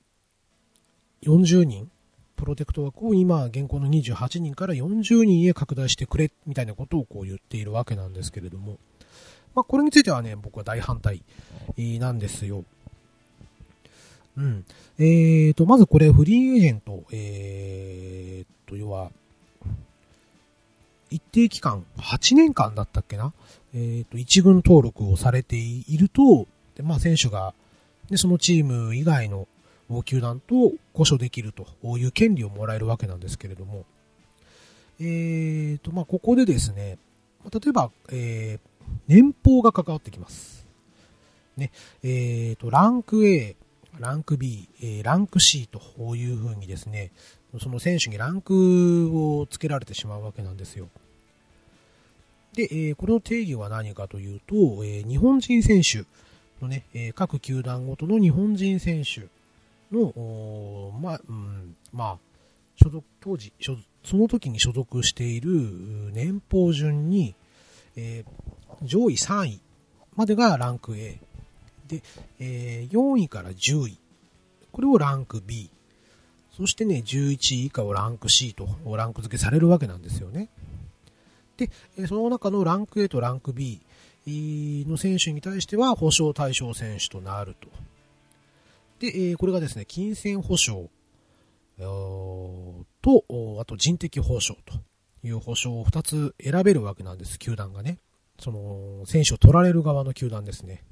ー、40人、プロテクト枠を今、現行の28人から40人へ拡大してくれ、みたいなことをこう言っているわけなんですけれども、まあ、これについてはね、僕は大反対なんですよ。うん。えーと、まずこれフリーエージェント、えーと、要は、一定期間、8年間だったっけな？えーと、一軍登録をされていると、でまあ選手が、で、そのチーム以外の球団と交渉できるという権利をもらえるわけなんですけれども、えーと、まあここでですね、例えば、えー、年俸が関わってきます。ね、えーと、ランク A、ランク B、えー、ランク C というふうにですね、その選手にランクをつけられてしまうわけなんですよ。で、えー、これの定義は何かというと、えー、日本人選手のね、え、各球団ごとの日本人選手の、まあ、うん、まあ、所属、当時、その時に所属している年俸順に、え、上位3位までがランク A、で、えー、4位から10位。これをランク B。そしてね、11位以下をランク C とランク付けされるわけなんですよね。で、その中のランク A とランク B の選手に対しては保証対象選手となると。で、これがですね、金銭保証と、あと人的保証という保証を2つ選べるわけなんです、球団がね。その、選手を取られる側の球団ですね。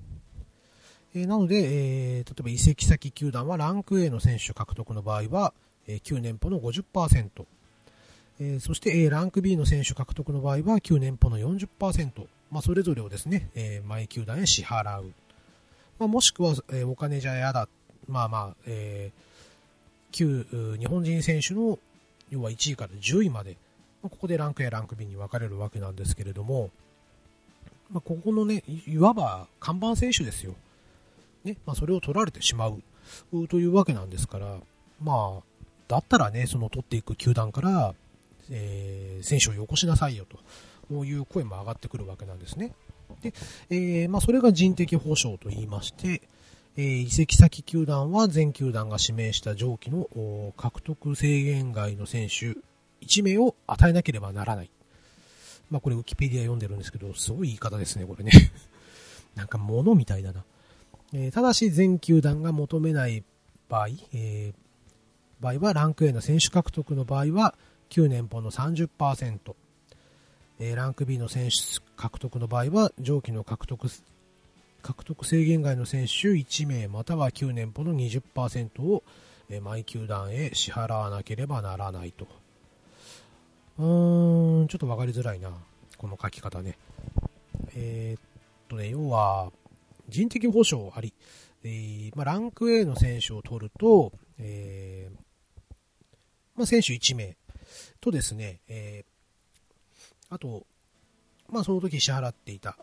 えなので、えー、例えば移籍先球団はランク A の選手獲得の場合は、えー、旧年俸の50%、え、そして、え、ランク B の選手獲得の場合は旧年俸の40%、まあ、それぞれをですね、えー、毎球団へ支払う。まあ、もしくは、え、お金じゃ嫌だ。まあまあ、えー、旧日本人選手の要は1位から10位まで、ま、ここでランク A、ランク B に分かれるわけなんですけれども、ま、ここのね、いわば看板選手ですよ。ね、まあ、それを取られてしまうというわけなんですから、まあ、だったらね、その取っていく球団から、えー、選手をよこしなさいよという声も上がってくるわけなんですね。で、えー、まあ、それが人的保障と言いまして、えー、移籍先球団は全球団が指名した上記の獲得制限外の選手1名を与えなければならない。まあ、これウキペディア読んでるんですけど、すごい言い方ですね、これね。[laughs] なんか物みたいだな。え、ただし全球団が求めない場合、えー、場合はランク A の選手獲得の場合は旧年俸の30%、えー、ランク B の選手獲得の場合は上記の獲得獲得制限外の選手1名または9年俸の20%を、えー、毎球団へ支払わなければならないと。うーん、ちょっとわかりづらいな。この書き方ね。えー、っとね、要は、人的保障あり、えー、まあ、ランク A の選手を取ると、えー、まあ、選手1名とですね、えー、あと、まあ、その時支払っていた、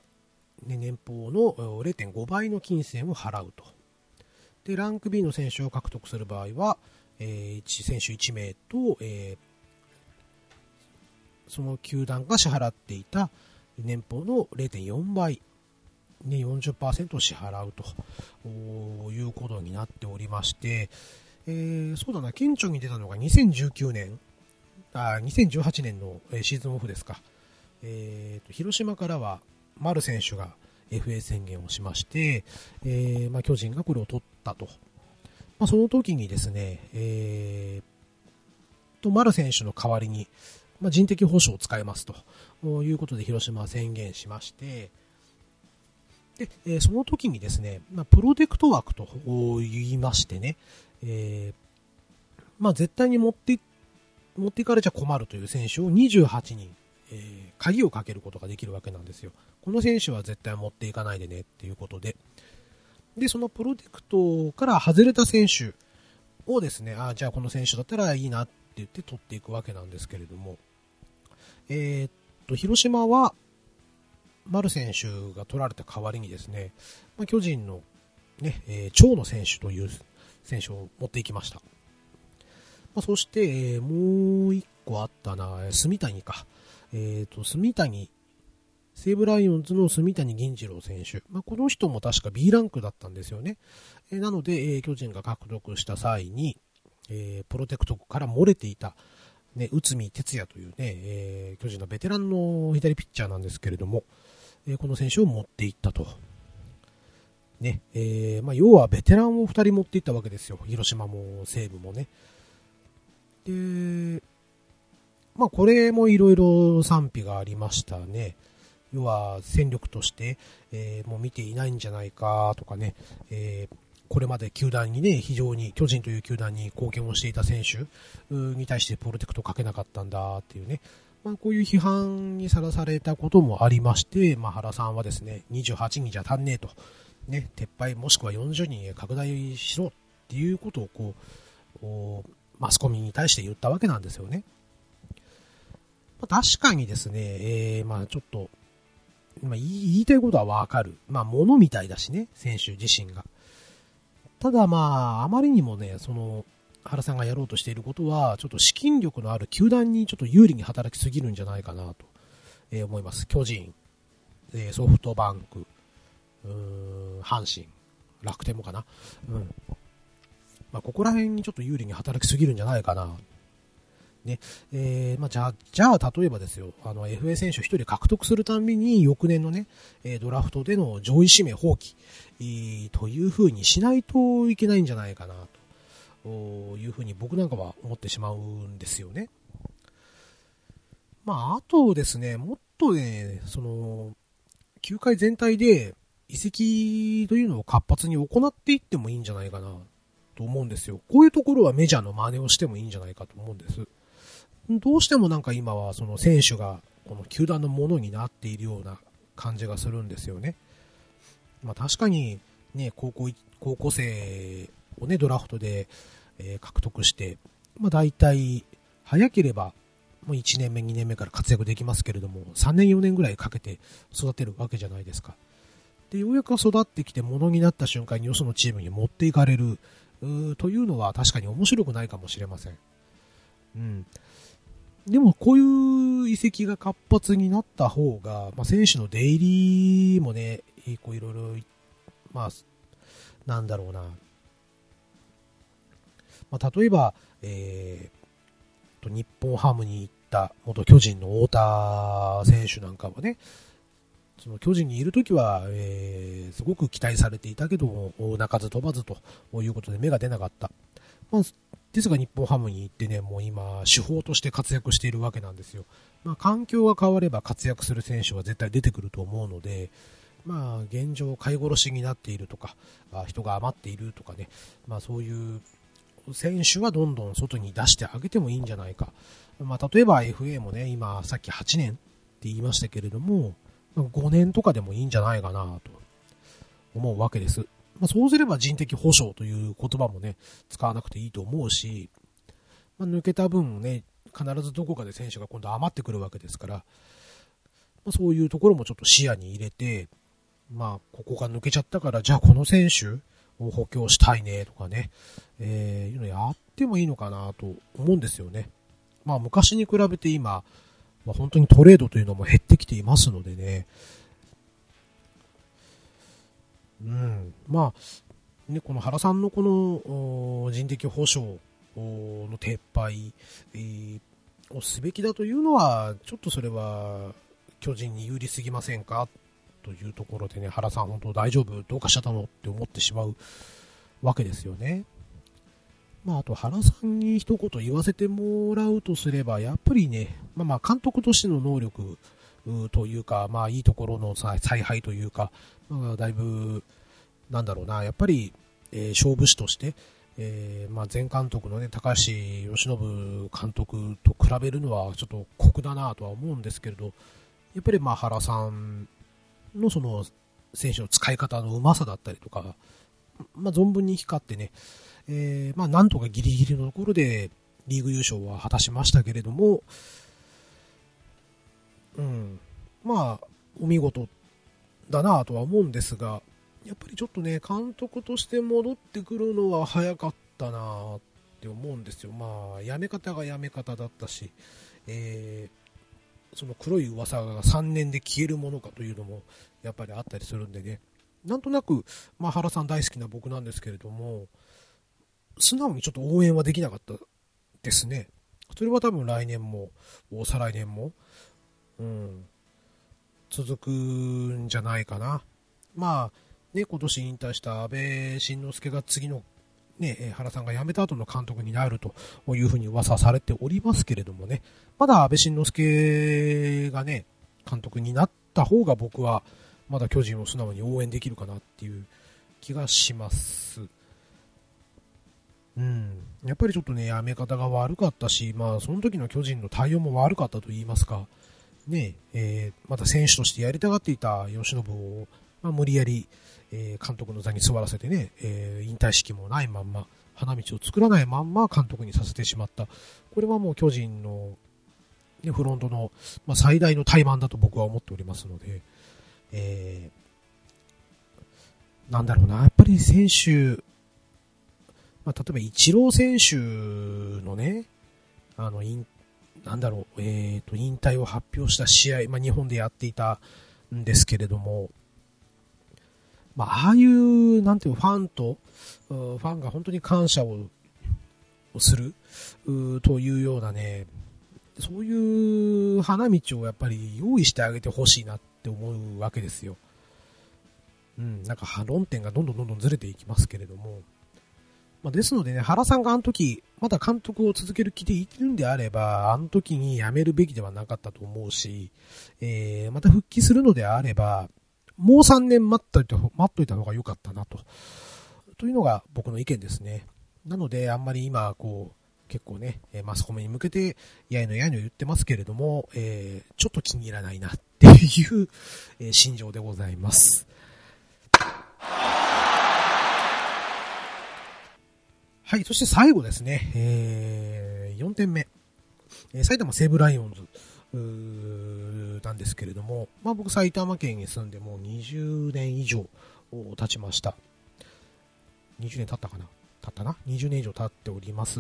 ね、年俸の0.5倍の金銭を払うと。で、ランク B の選手を獲得する場合は、えー、選手1名と、えー、その球団が支払っていた年俸の0.4倍ね、40%支払うということになっておりまして、えー、そうだな、顕著に出たのが2019年、あ2018年のシーズンオフですか。えーと、広島からは丸選手が FA 宣言をしまして、えー、まあ、巨人がこれを取ったと。まあ、その時にですね、えー、と、丸選手の代わりに、まあ、人的保障を使えますということで広島は宣言しまして、で、えー、その時にですね、まあ、プロテクト枠と言いましてね、えー、まあ、絶対に持って持っていかれちゃ困るという選手を28人、えー、鍵をかけることができるわけなんですよ。この選手は絶対持っていかないでねっていうことで。で、そのプロテクトから外れた選手をですね、あじゃあこの選手だったらいいなって言って取っていくわけなんですけれども、えー、っと、広島は、丸選手が取られた代わりにですね、まあ、巨人のね、えー、長野選手という選手を持っていきました。まあ、そして、えー、もう一個あったな、住谷か。えっ、ー、と、住谷、西武ライオンズの住谷銀次郎選手。まあ、この人も確か B ランクだったんですよね。えー、なので、え、巨人が獲得した際に、え、プロテクトから漏れていた、ね、内海哲也というね、え、巨人のベテランの左ピッチャーなんですけれども、え、この選手を持っていったと。ね、えー、まあ、要はベテランを2人持っていったわけですよ。広島も西武もね。で、まあこれもいろいろ賛否がありましたね。要は戦力として、えー、もう見ていないんじゃないかとかね、えー、これまで球団にね、非常に巨人という球団に貢献をしていた選手に対してプロテクトをかけなかったんだっていうね、まあ、こういう批判にさらされたこともありまして、まあ、原さんはですね、28人じゃ足んねえと、ね、撤廃もしくは40人へ拡大しろっていうことをこう、マスコミに対して言ったわけなんですよね。まあ、確かにですね、えー、まあちょっと、まあ、言いたいことはわかる。まあ物みたいだしね、選手自身が。ただまあ、あまりにもね、その、原さんがやろうとしていることは、ちょっと資金力のある球団にちょっと有利に働きすぎるんじゃないかなと、えー、思います。巨人、えー、ソフトバンク、うん、阪神、楽天もかな。うん。まあ、ここら辺にちょっと有利に働きすぎるんじゃないかな。ね、えー、まあ、じゃあ、じゃあ、例えばですよ、あの、FA 選手1人獲得するたんびに、翌年のね、えドラフトでの上位指名放棄、えー、という風にしないといけないんじゃないかな、という風に僕なんかは思ってしまうんですよね。まあ、あとですね、もっとね、その、球界全体で移籍というのを活発に行っていってもいいんじゃないかな。と思うんですよ。こういうところはメジャーの真似をしてもいいんじゃないかと思うんです。どうしてもなんか今はその選手がこの球団のものになっているような感じがするんですよね。まあ確かにね、高校、高校生をね、ドラフトで、えー、獲得して、まあ大体、早ければ、もう1年目、2年目から活躍できますけれども、3年、4年ぐらいかけて育てるわけじゃないですか。で、ようやく育ってきて、ものになった瞬間によそのチームに持っていかれる、というのは確かに面白くないかもしれません。うん。でもこういう遺跡が活発になった方が、まあ、選手の出入りもね、こういろいろ、まあ、なんだろうな。まあ、例えば、えー、と、日本ハムに行った元巨人の太田選手なんかはね、その巨人にいるときは、えー、すごく期待されていたけども、泣かず飛ばずということで芽が出なかった。まあ、ですが日本ハムに行ってね、もう今、手法として活躍しているわけなんですよ。まあ、環境が変われば活躍する選手は絶対出てくると思うので、まあ、現状、飼い殺しになっているとか、人が余っているとかね、まあ、そういう選手はどんどん外に出してあげてもいいんじゃないか。まあ、例えば FA もね、今、さっき8年って言いましたけれども、5年とかでもいいんじゃないかなと思うわけです。まあ、そうすれば人的保障という言葉もね、使わなくていいと思うし、まあ、抜けた分ね、必ずどこかで選手が今度余ってくるわけですから、まあ、そういうところもちょっと視野に入れて、まあ、ここが抜けちゃったから、じゃあこの選手を補強したいねとかね、えー、いうのやってもいいのかなと思うんですよね。まあ、昔に比べて今、まあ、本当にトレードというのも減ってきていますのでね、うん、まあ、ね、この原さんのこの人的保障の撤廃、をすべきだというのは、ちょっとそれは巨人に有利すぎませんかというところでね、原さん本当大丈夫？どうかしちゃったのって思ってしまうわけですよね。まあ、あと原さんに一言言わせてもらうとすれば、やっぱりね、まあまあ監督としての能力というか、まあいいところの采配というか、まあだいぶ、なんだろうな、やっぱり、えー、勝負師として、えー、まあ、前監督のね、高橋由伸監督と比べるのはちょっと酷だなとは思うんですけれど、やっぱりまあ原さんのその選手の使い方のうまさだったりとか、まあ、存分に光ってね、えー、まあ、なんとかギリギリのところでリーグ優勝は果たしましたけれども、うん、まあ、お見事だなとは思うんですが、やっぱりちょっとね、監督として戻ってくるのは早かったなって思うんですよ。まあ、やめ方がやめ方だったし、えー、その黒い噂が3年で消えるものかというのも、やっぱりあったりするんでね、なんとなく、まあ、原さん大好きな僕なんですけれども、素直にちょっと応援はできなかったですね。それは多分来年も、再来年も、うん、続くんじゃないかな。まあ、ね、今年引退した安倍晋之助が次の、ね、原さんが辞めた後の監督になるというふうに噂されておりますけれどもね、まだ安倍晋之助がね、監督になった方が僕は、まだ巨人を素直に応援できるかなっていう気がします。うん。やっぱりちょっとね、やめ方が悪かったし、まあ、その時の巨人の対応も悪かったと言いますか、ね、えー、また選手としてやりたがっていた吉信を、まあ、無理やり、えー、監督の座に座らせてね、えー、引退式もないまんま、花道を作らないまんま監督にさせてしまった。これはもう巨人の、ね、フロントの、まあ、最大の怠慢だと僕は思っておりますので、えー、なんだろうな、やっぱり選手、まあ、例えばイチロー選手のね、あの、なんだろう、えっ、ー、と、引退を発表した試合、まあ、日本でやっていたんですけれども、まあ、ああいう、なんていうファンと、ファンが本当に感謝をするというようなね、そういう花道をやっぱり用意してあげてほしいなって思うわけですよ。うん、なんか論点がどんどんどんどんずれていきますけれども、まあ、ですのでね、原さんがあの時、まだ監督を続ける気でいるんであれば、あの時に辞めるべきではなかったと思うし、えー、また復帰するのであれば、もう3年待っといた、待っといた方が良かったなと。というのが僕の意見ですね。なので、あんまり今、こう、結構ね、マスコミに向けて、やいのやいの言ってますけれども、えー、ちょっと気に入らないなっていう、えー、心情でございます。はい、そして最後ですね、えー、4点目。え、埼玉西武ライオンズなんですけれども、まあ僕埼玉県に住んでもう20年以上経ちました。20年経ったかな？経ったな ?20 年以上経っております。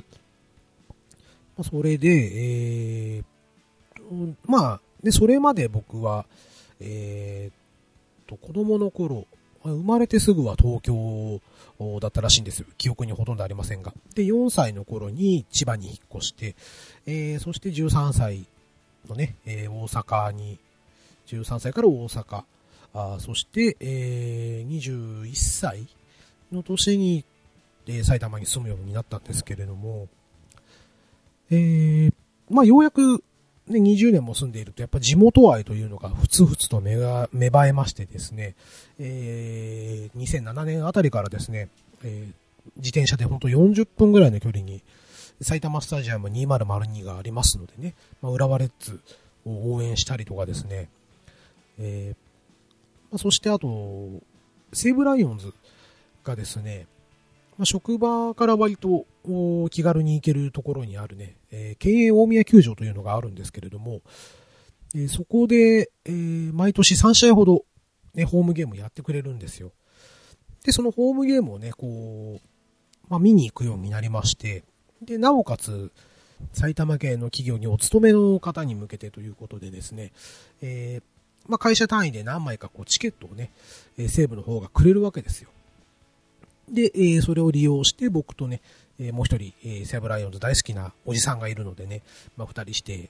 まあ、それで、えー、まあ、で、それまで僕は、えー、と、子供の頃、生まれてすぐは東京だったらしいんですよ。記憶にほとんどありませんが。で、4歳の頃に千葉に引っ越して、えー、そして13歳のね、えー、大阪に、13歳から大阪、あそして、えー、21歳の年に、えー、埼玉に住むようになったんですけれども、えー、まあ、ようやく、ね、20年も住んでいると、やっぱ地元愛というのがふつふつと芽が芽生えましてですね、えー、2007年あたりからですね、えー、自転車でほんと40分ぐらいの距離に、埼玉スタジアム2002がありますのでね、まあ、浦和レッズを応援したりとかですね、えー、まあ、そしてあと、西武ライオンズがですね、まあ、職場から割と気軽に行けるところにあるね、えー、経営大宮球場というのがあるんですけれども、えー、そこで、えー、毎年3試合ほど、ね、ホームゲームやってくれるんですよ。で、そのホームゲームをね、こう、まあ、見に行くようになりまして、で、なおかつ、埼玉県の企業にお勤めの方に向けてということでですね、えー、まあ、会社単位で何枚かこうチケットをね、えー、西武の方がくれるわけですよ。で、えー、それを利用して僕とね、え、もう一人、えー、セブライオンズ大好きなおじさんがいるのでね、まあ、二人して、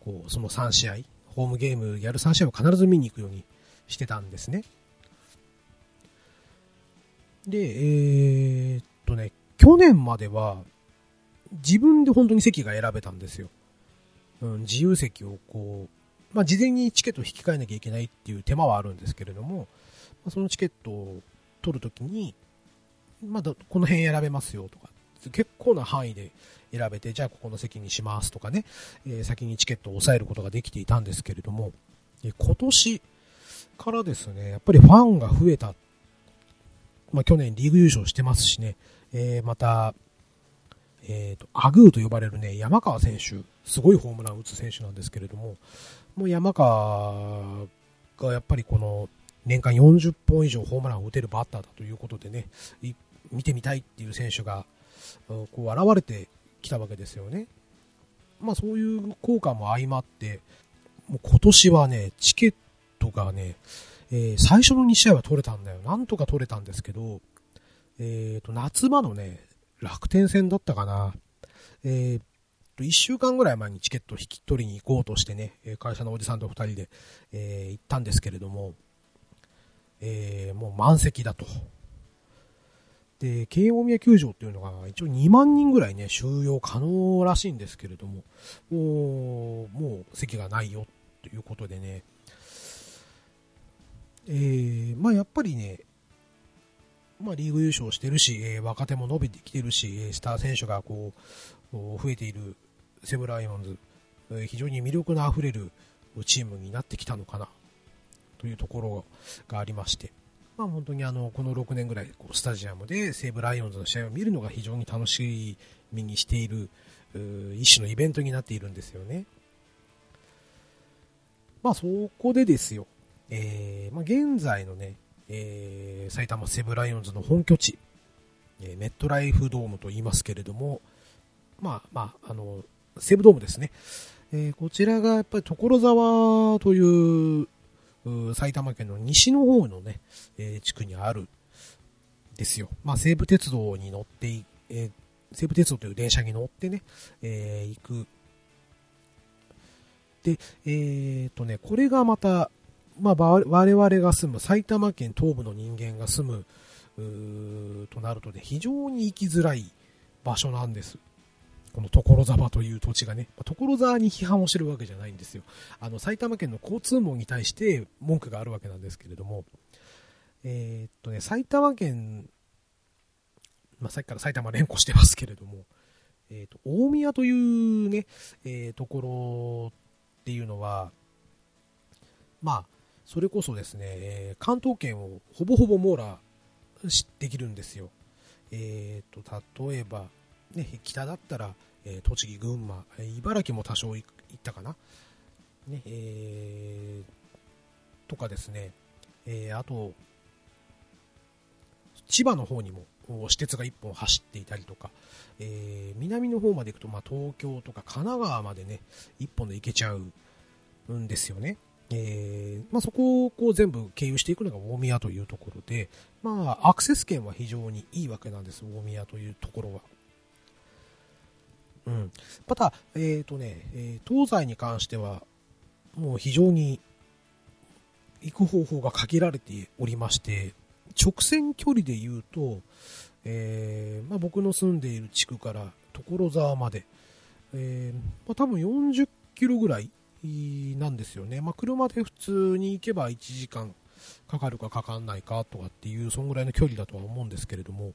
こう、その3試合、ホームゲームやる3試合は必ず見に行くようにしてたんですね。で、えー、っとね、去年までは、自分で本当に席が選べたんですよ。うん、自由席をこう、まあ、事前にチケットを引き換えなきゃいけないっていう手間はあるんですけれども、まあ、そのチケットを取るときに、まだこの辺選べますよとか、結構な範囲で選べて、じゃあここの席にしますとかね、えー、先にチケットを抑えることができていたんですけれども、今年からですね、やっぱりファンが増えた。まあ、去年リーグ優勝してますしね、えー、また、えっ、ー、と、アグーと呼ばれるね、山川選手、すごいホームランを打つ選手なんですけれども、もう山川がやっぱりこの、年間40本以上ホームランを打てるバッターだということでね、見てみたいっていう選手が、こう現れてきたわけですよね。まあそういう効果も相まって、もう今年はね、チケットがね、えー、最初の2試合は取れたんだよ。なんとか取れたんですけど、えっ、ー、と、夏場のね、楽天戦だったかな。えっ、と、1週間ぐらい前にチケット引き取りに行こうとしてね、会社のおじさんと2人で、えー、行ったんですけれども、えー、もう満席だと。で、慶応宮球場っていうのが一応2万人ぐらいね、収容可能らしいんですけれども、もう、もう席がないよということでね、えー、まあやっぱりね、まあリーグ優勝してるし、えー、若手も伸びてきてるし、スター選手がこう、増えているセブライオンズ、えー、非常に魅力のあふれるチームになってきたのかな、というところがありまして、まあ、本当にあのこの6年ぐらいこうスタジアムで西武ライオンズの試合を見るのが非常に楽しみにしている一種のイベントになっているんですよね。まあそこでですよ、えーまあ、現在のね、えー、埼玉西武ライオンズの本拠地、えー、メットライフドームと言いますけれども、まあまあ、あの、西武ドームですね。えー、こちらがやっぱり所沢という埼玉県の西の方のね、えー、地区にあるですよ。まあ、西武鉄道に乗って、えー、西武鉄道という電車に乗ってね、えー、行く。で、えー、とね、これがまた、まあ、我々が住む埼玉県東部の人間が住む、となるとね、非常に行きづらい場所なんです。この所沢という土地がね、所沢に批判をしてるわけじゃないんですよ。あの、埼玉県の交通網に対して文句があるわけなんですけれども、えー、っとね、埼玉県、まあ、さっきから埼玉連呼してますけれども、えー、っと、大宮というね、えー、ところっていうのは、まあ、それこそですね、え関東圏をほぼほぼ網羅できるんですよ。えっと、例えば、ね、北だったら、えー、栃木、群馬、茨城も多少行ったかな。ね、えー、とかですね、え、あと、千葉の方にも私鉄が1本走っていたりとか、えー、南の方まで行くと、まあ、東京とか神奈川までね、1本で行けちゃうんですよね。えー、まあ、そこをこう全部経由していくのが大宮というところで、まあ、アクセス圏は非常にいいわけなんです、大宮というところは。うん。また、え、ー、とね、えー、東西に関しては、もう非常に行く方法が限られておりまして、直線距離で言うと、えー、まあ、僕の住んでいる地区から所沢まで、えー、まあ、多分40キロぐらいなんですよね。まあ、車で普通に行けば1時間かかるかかかんないかとかっていう、そんぐらいの距離だとは思うんですけれども、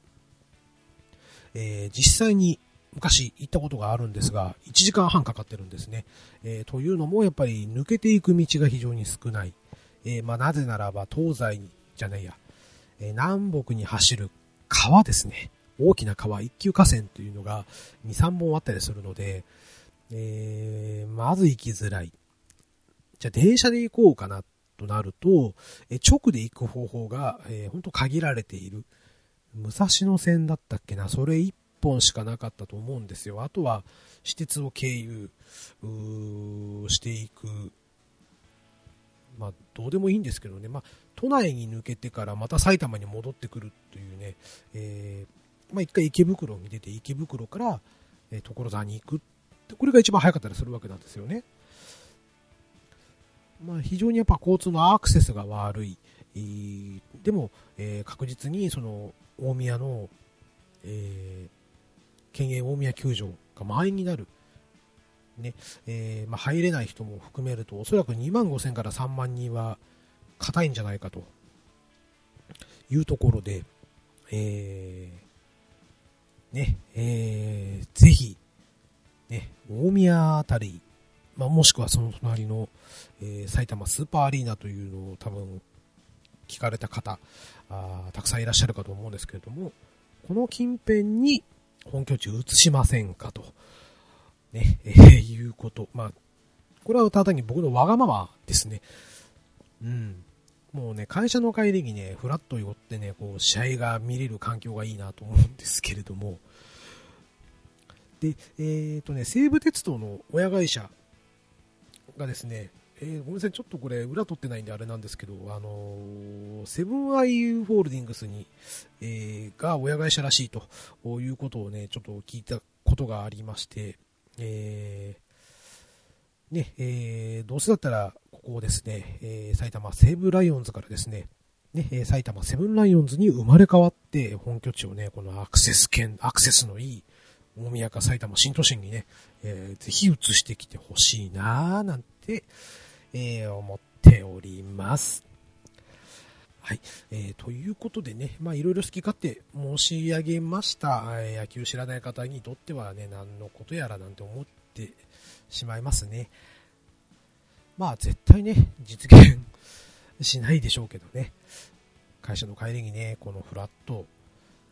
えー、実際に昔行ったことがあるんですが、1時間半かかってるんですね。えー、というのも、やっぱり抜けていく道が非常に少ない。えー、まあ、なぜならば、東西に、じゃないや、え、南北に走る川ですね。大きな川、一級河川というのが2、3本あったりするので、えー、まず行きづらい。じゃあ電車で行こうかなとなると、え直で行く方法が、えー、本当限られている。武蔵野線だったっけなそれ一本しかなかったと思うんですよ。あとは、私鉄を経由していく。まあ、どうでもいいんですけどね。まあ、都内に抜けてからまた埼玉に戻ってくるというね、えー、まあ、一回池袋に出て、池袋から、え、所沢に行く。これが一番早かったりするわけなんですよね。まあ、非常にやっぱ交通のアクセスが悪い。でも、えー、確実にその大宮の、えー、県営大宮球場が満員になる。ね、えー、まあ、入れない人も含めると、おそらく2万5000から3万人は硬いんじゃないかというところで、えー、ね、えー、ぜひ、ね、大宮あたり、まあ、もしくはその隣の、えー、埼玉スーパーアリーナというのを多分聞かれた方あ、たくさんいらっしゃるかと思うんですけれども、この近辺に本拠地移しませんかと、ね、えー、いうこと。まあ、これはただに僕のわがままですね。うん。もうね、会社の帰りにね、フラッと寄ってね、こう、試合が見れる環境がいいなと思うんですけれども、で、え、ー、とね、西武鉄道の親会社がですね、えー、ごめんなさい、ちょっとこれ裏取ってないんであれなんですけど、あのー、セブンアイ・ホールディングスに、えー、が親会社らしいということをね、ちょっと聞いたことがありまして、えー、ね、えー、どうせだったら、ここをですね、えー、埼玉西武ライオンズからですね、ね、埼玉セブンライオンズに生まれ変わって、本拠地をね、このアクセス圏、アクセスのいい、大宮か埼玉新都心にね、えー、ぜひ移してきてほしいなぁ、なんて、えー、思っております。はい。えー、ということでね、まあいろいろ好き勝手申し上げました。え野球知らない方にとってはね、何のことやらなんて思ってしまいますね。まあ絶対ね、実現しないでしょうけどね。会社の帰りにね、このフラット、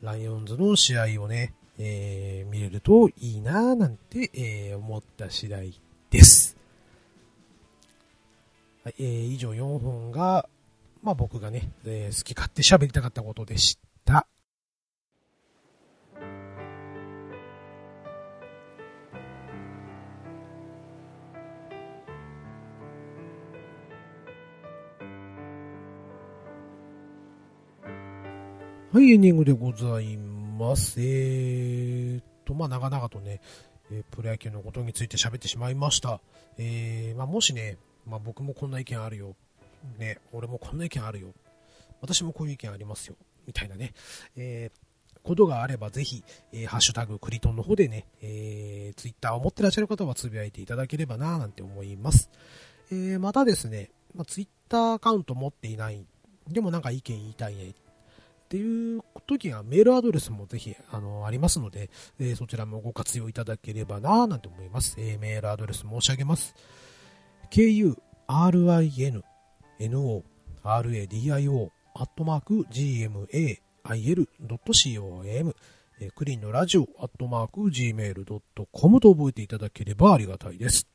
ライオンズの試合をね、えー、見れるといいなぁなんて、えー、思った次第です。はい、えー、以上4本が、まあ僕がね、えー、好き勝手喋りたかったことでした。はい、エンディングでございます。えーと、まあ、長々とね、え、プロ野球のことについて喋ってしまいました。えー、まあ、もしね、まあ、僕もこんな意見あるよ。ね、俺もこんな意見あるよ。私もこういう意見ありますよ。みたいなね、えー、ことがあればぜひ、えー、ハッシュタグクリトンの方でね、えー、ツイッターを持ってらっしゃる方はつぶやいていただければな、なんて思います。えー、またですね、まあ、ツイッターアカウント持っていない、でもなんか意見言いたいねっていう時はメールアドレスもぜひ、あの、ありますので、えー、そちらもご活用いただければなぁ、なんて思います。えー、メールアドレス申し上げます。ku, rin, no, radio, アットマーク、gmail.com、え、クリーンのラジオ、アットマーク、gmail.com と覚えていただければありがたいです。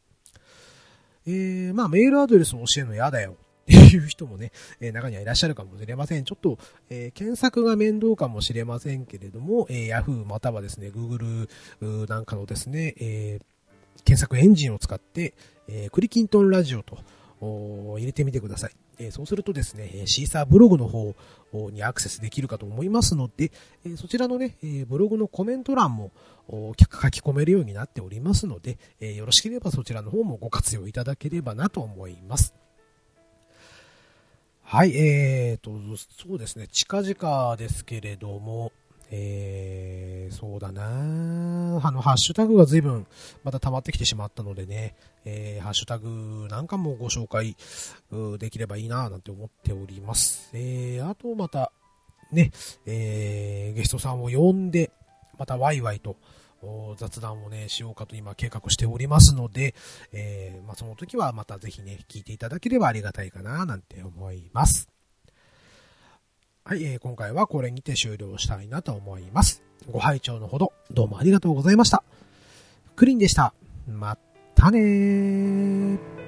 えー、まあ、メールアドレスを教えるの嫌だよ。っていう人もね、え、中にはいらっしゃるかもしれません。ちょっと、え、検索が面倒かもしれませんけれども、え、Yahoo またはですね、Google なんかのですね、え検索エンジンを使って、えクリキントンラジオと入れてみてください。えそうするとですね、シーサーブログの方にアクセスできるかと思いますので、えそちらのね、えブログのコメント欄も書き込めるようになっておりますので、えよろしければそちらの方もご活用いただければなと思います。はい、えーと、そうですね、近々ですけれども、えー、そうだなあの、ハッシュタグが随分また溜まってきてしまったのでね、えー、ハッシュタグなんかもご紹介できればいいななんて思っております。えー、あとまた、ね、えー、ゲストさんを呼んで、またワイワイと、雑談をね、しようかと今計画しておりますので、えー、まあ、その時はまたぜひね、聞いていただければありがたいかな、なんて思います。はい、えー、今回はこれにて終了したいなと思います。ご拝聴のほど、どうもありがとうございました。クリンでした。またねー。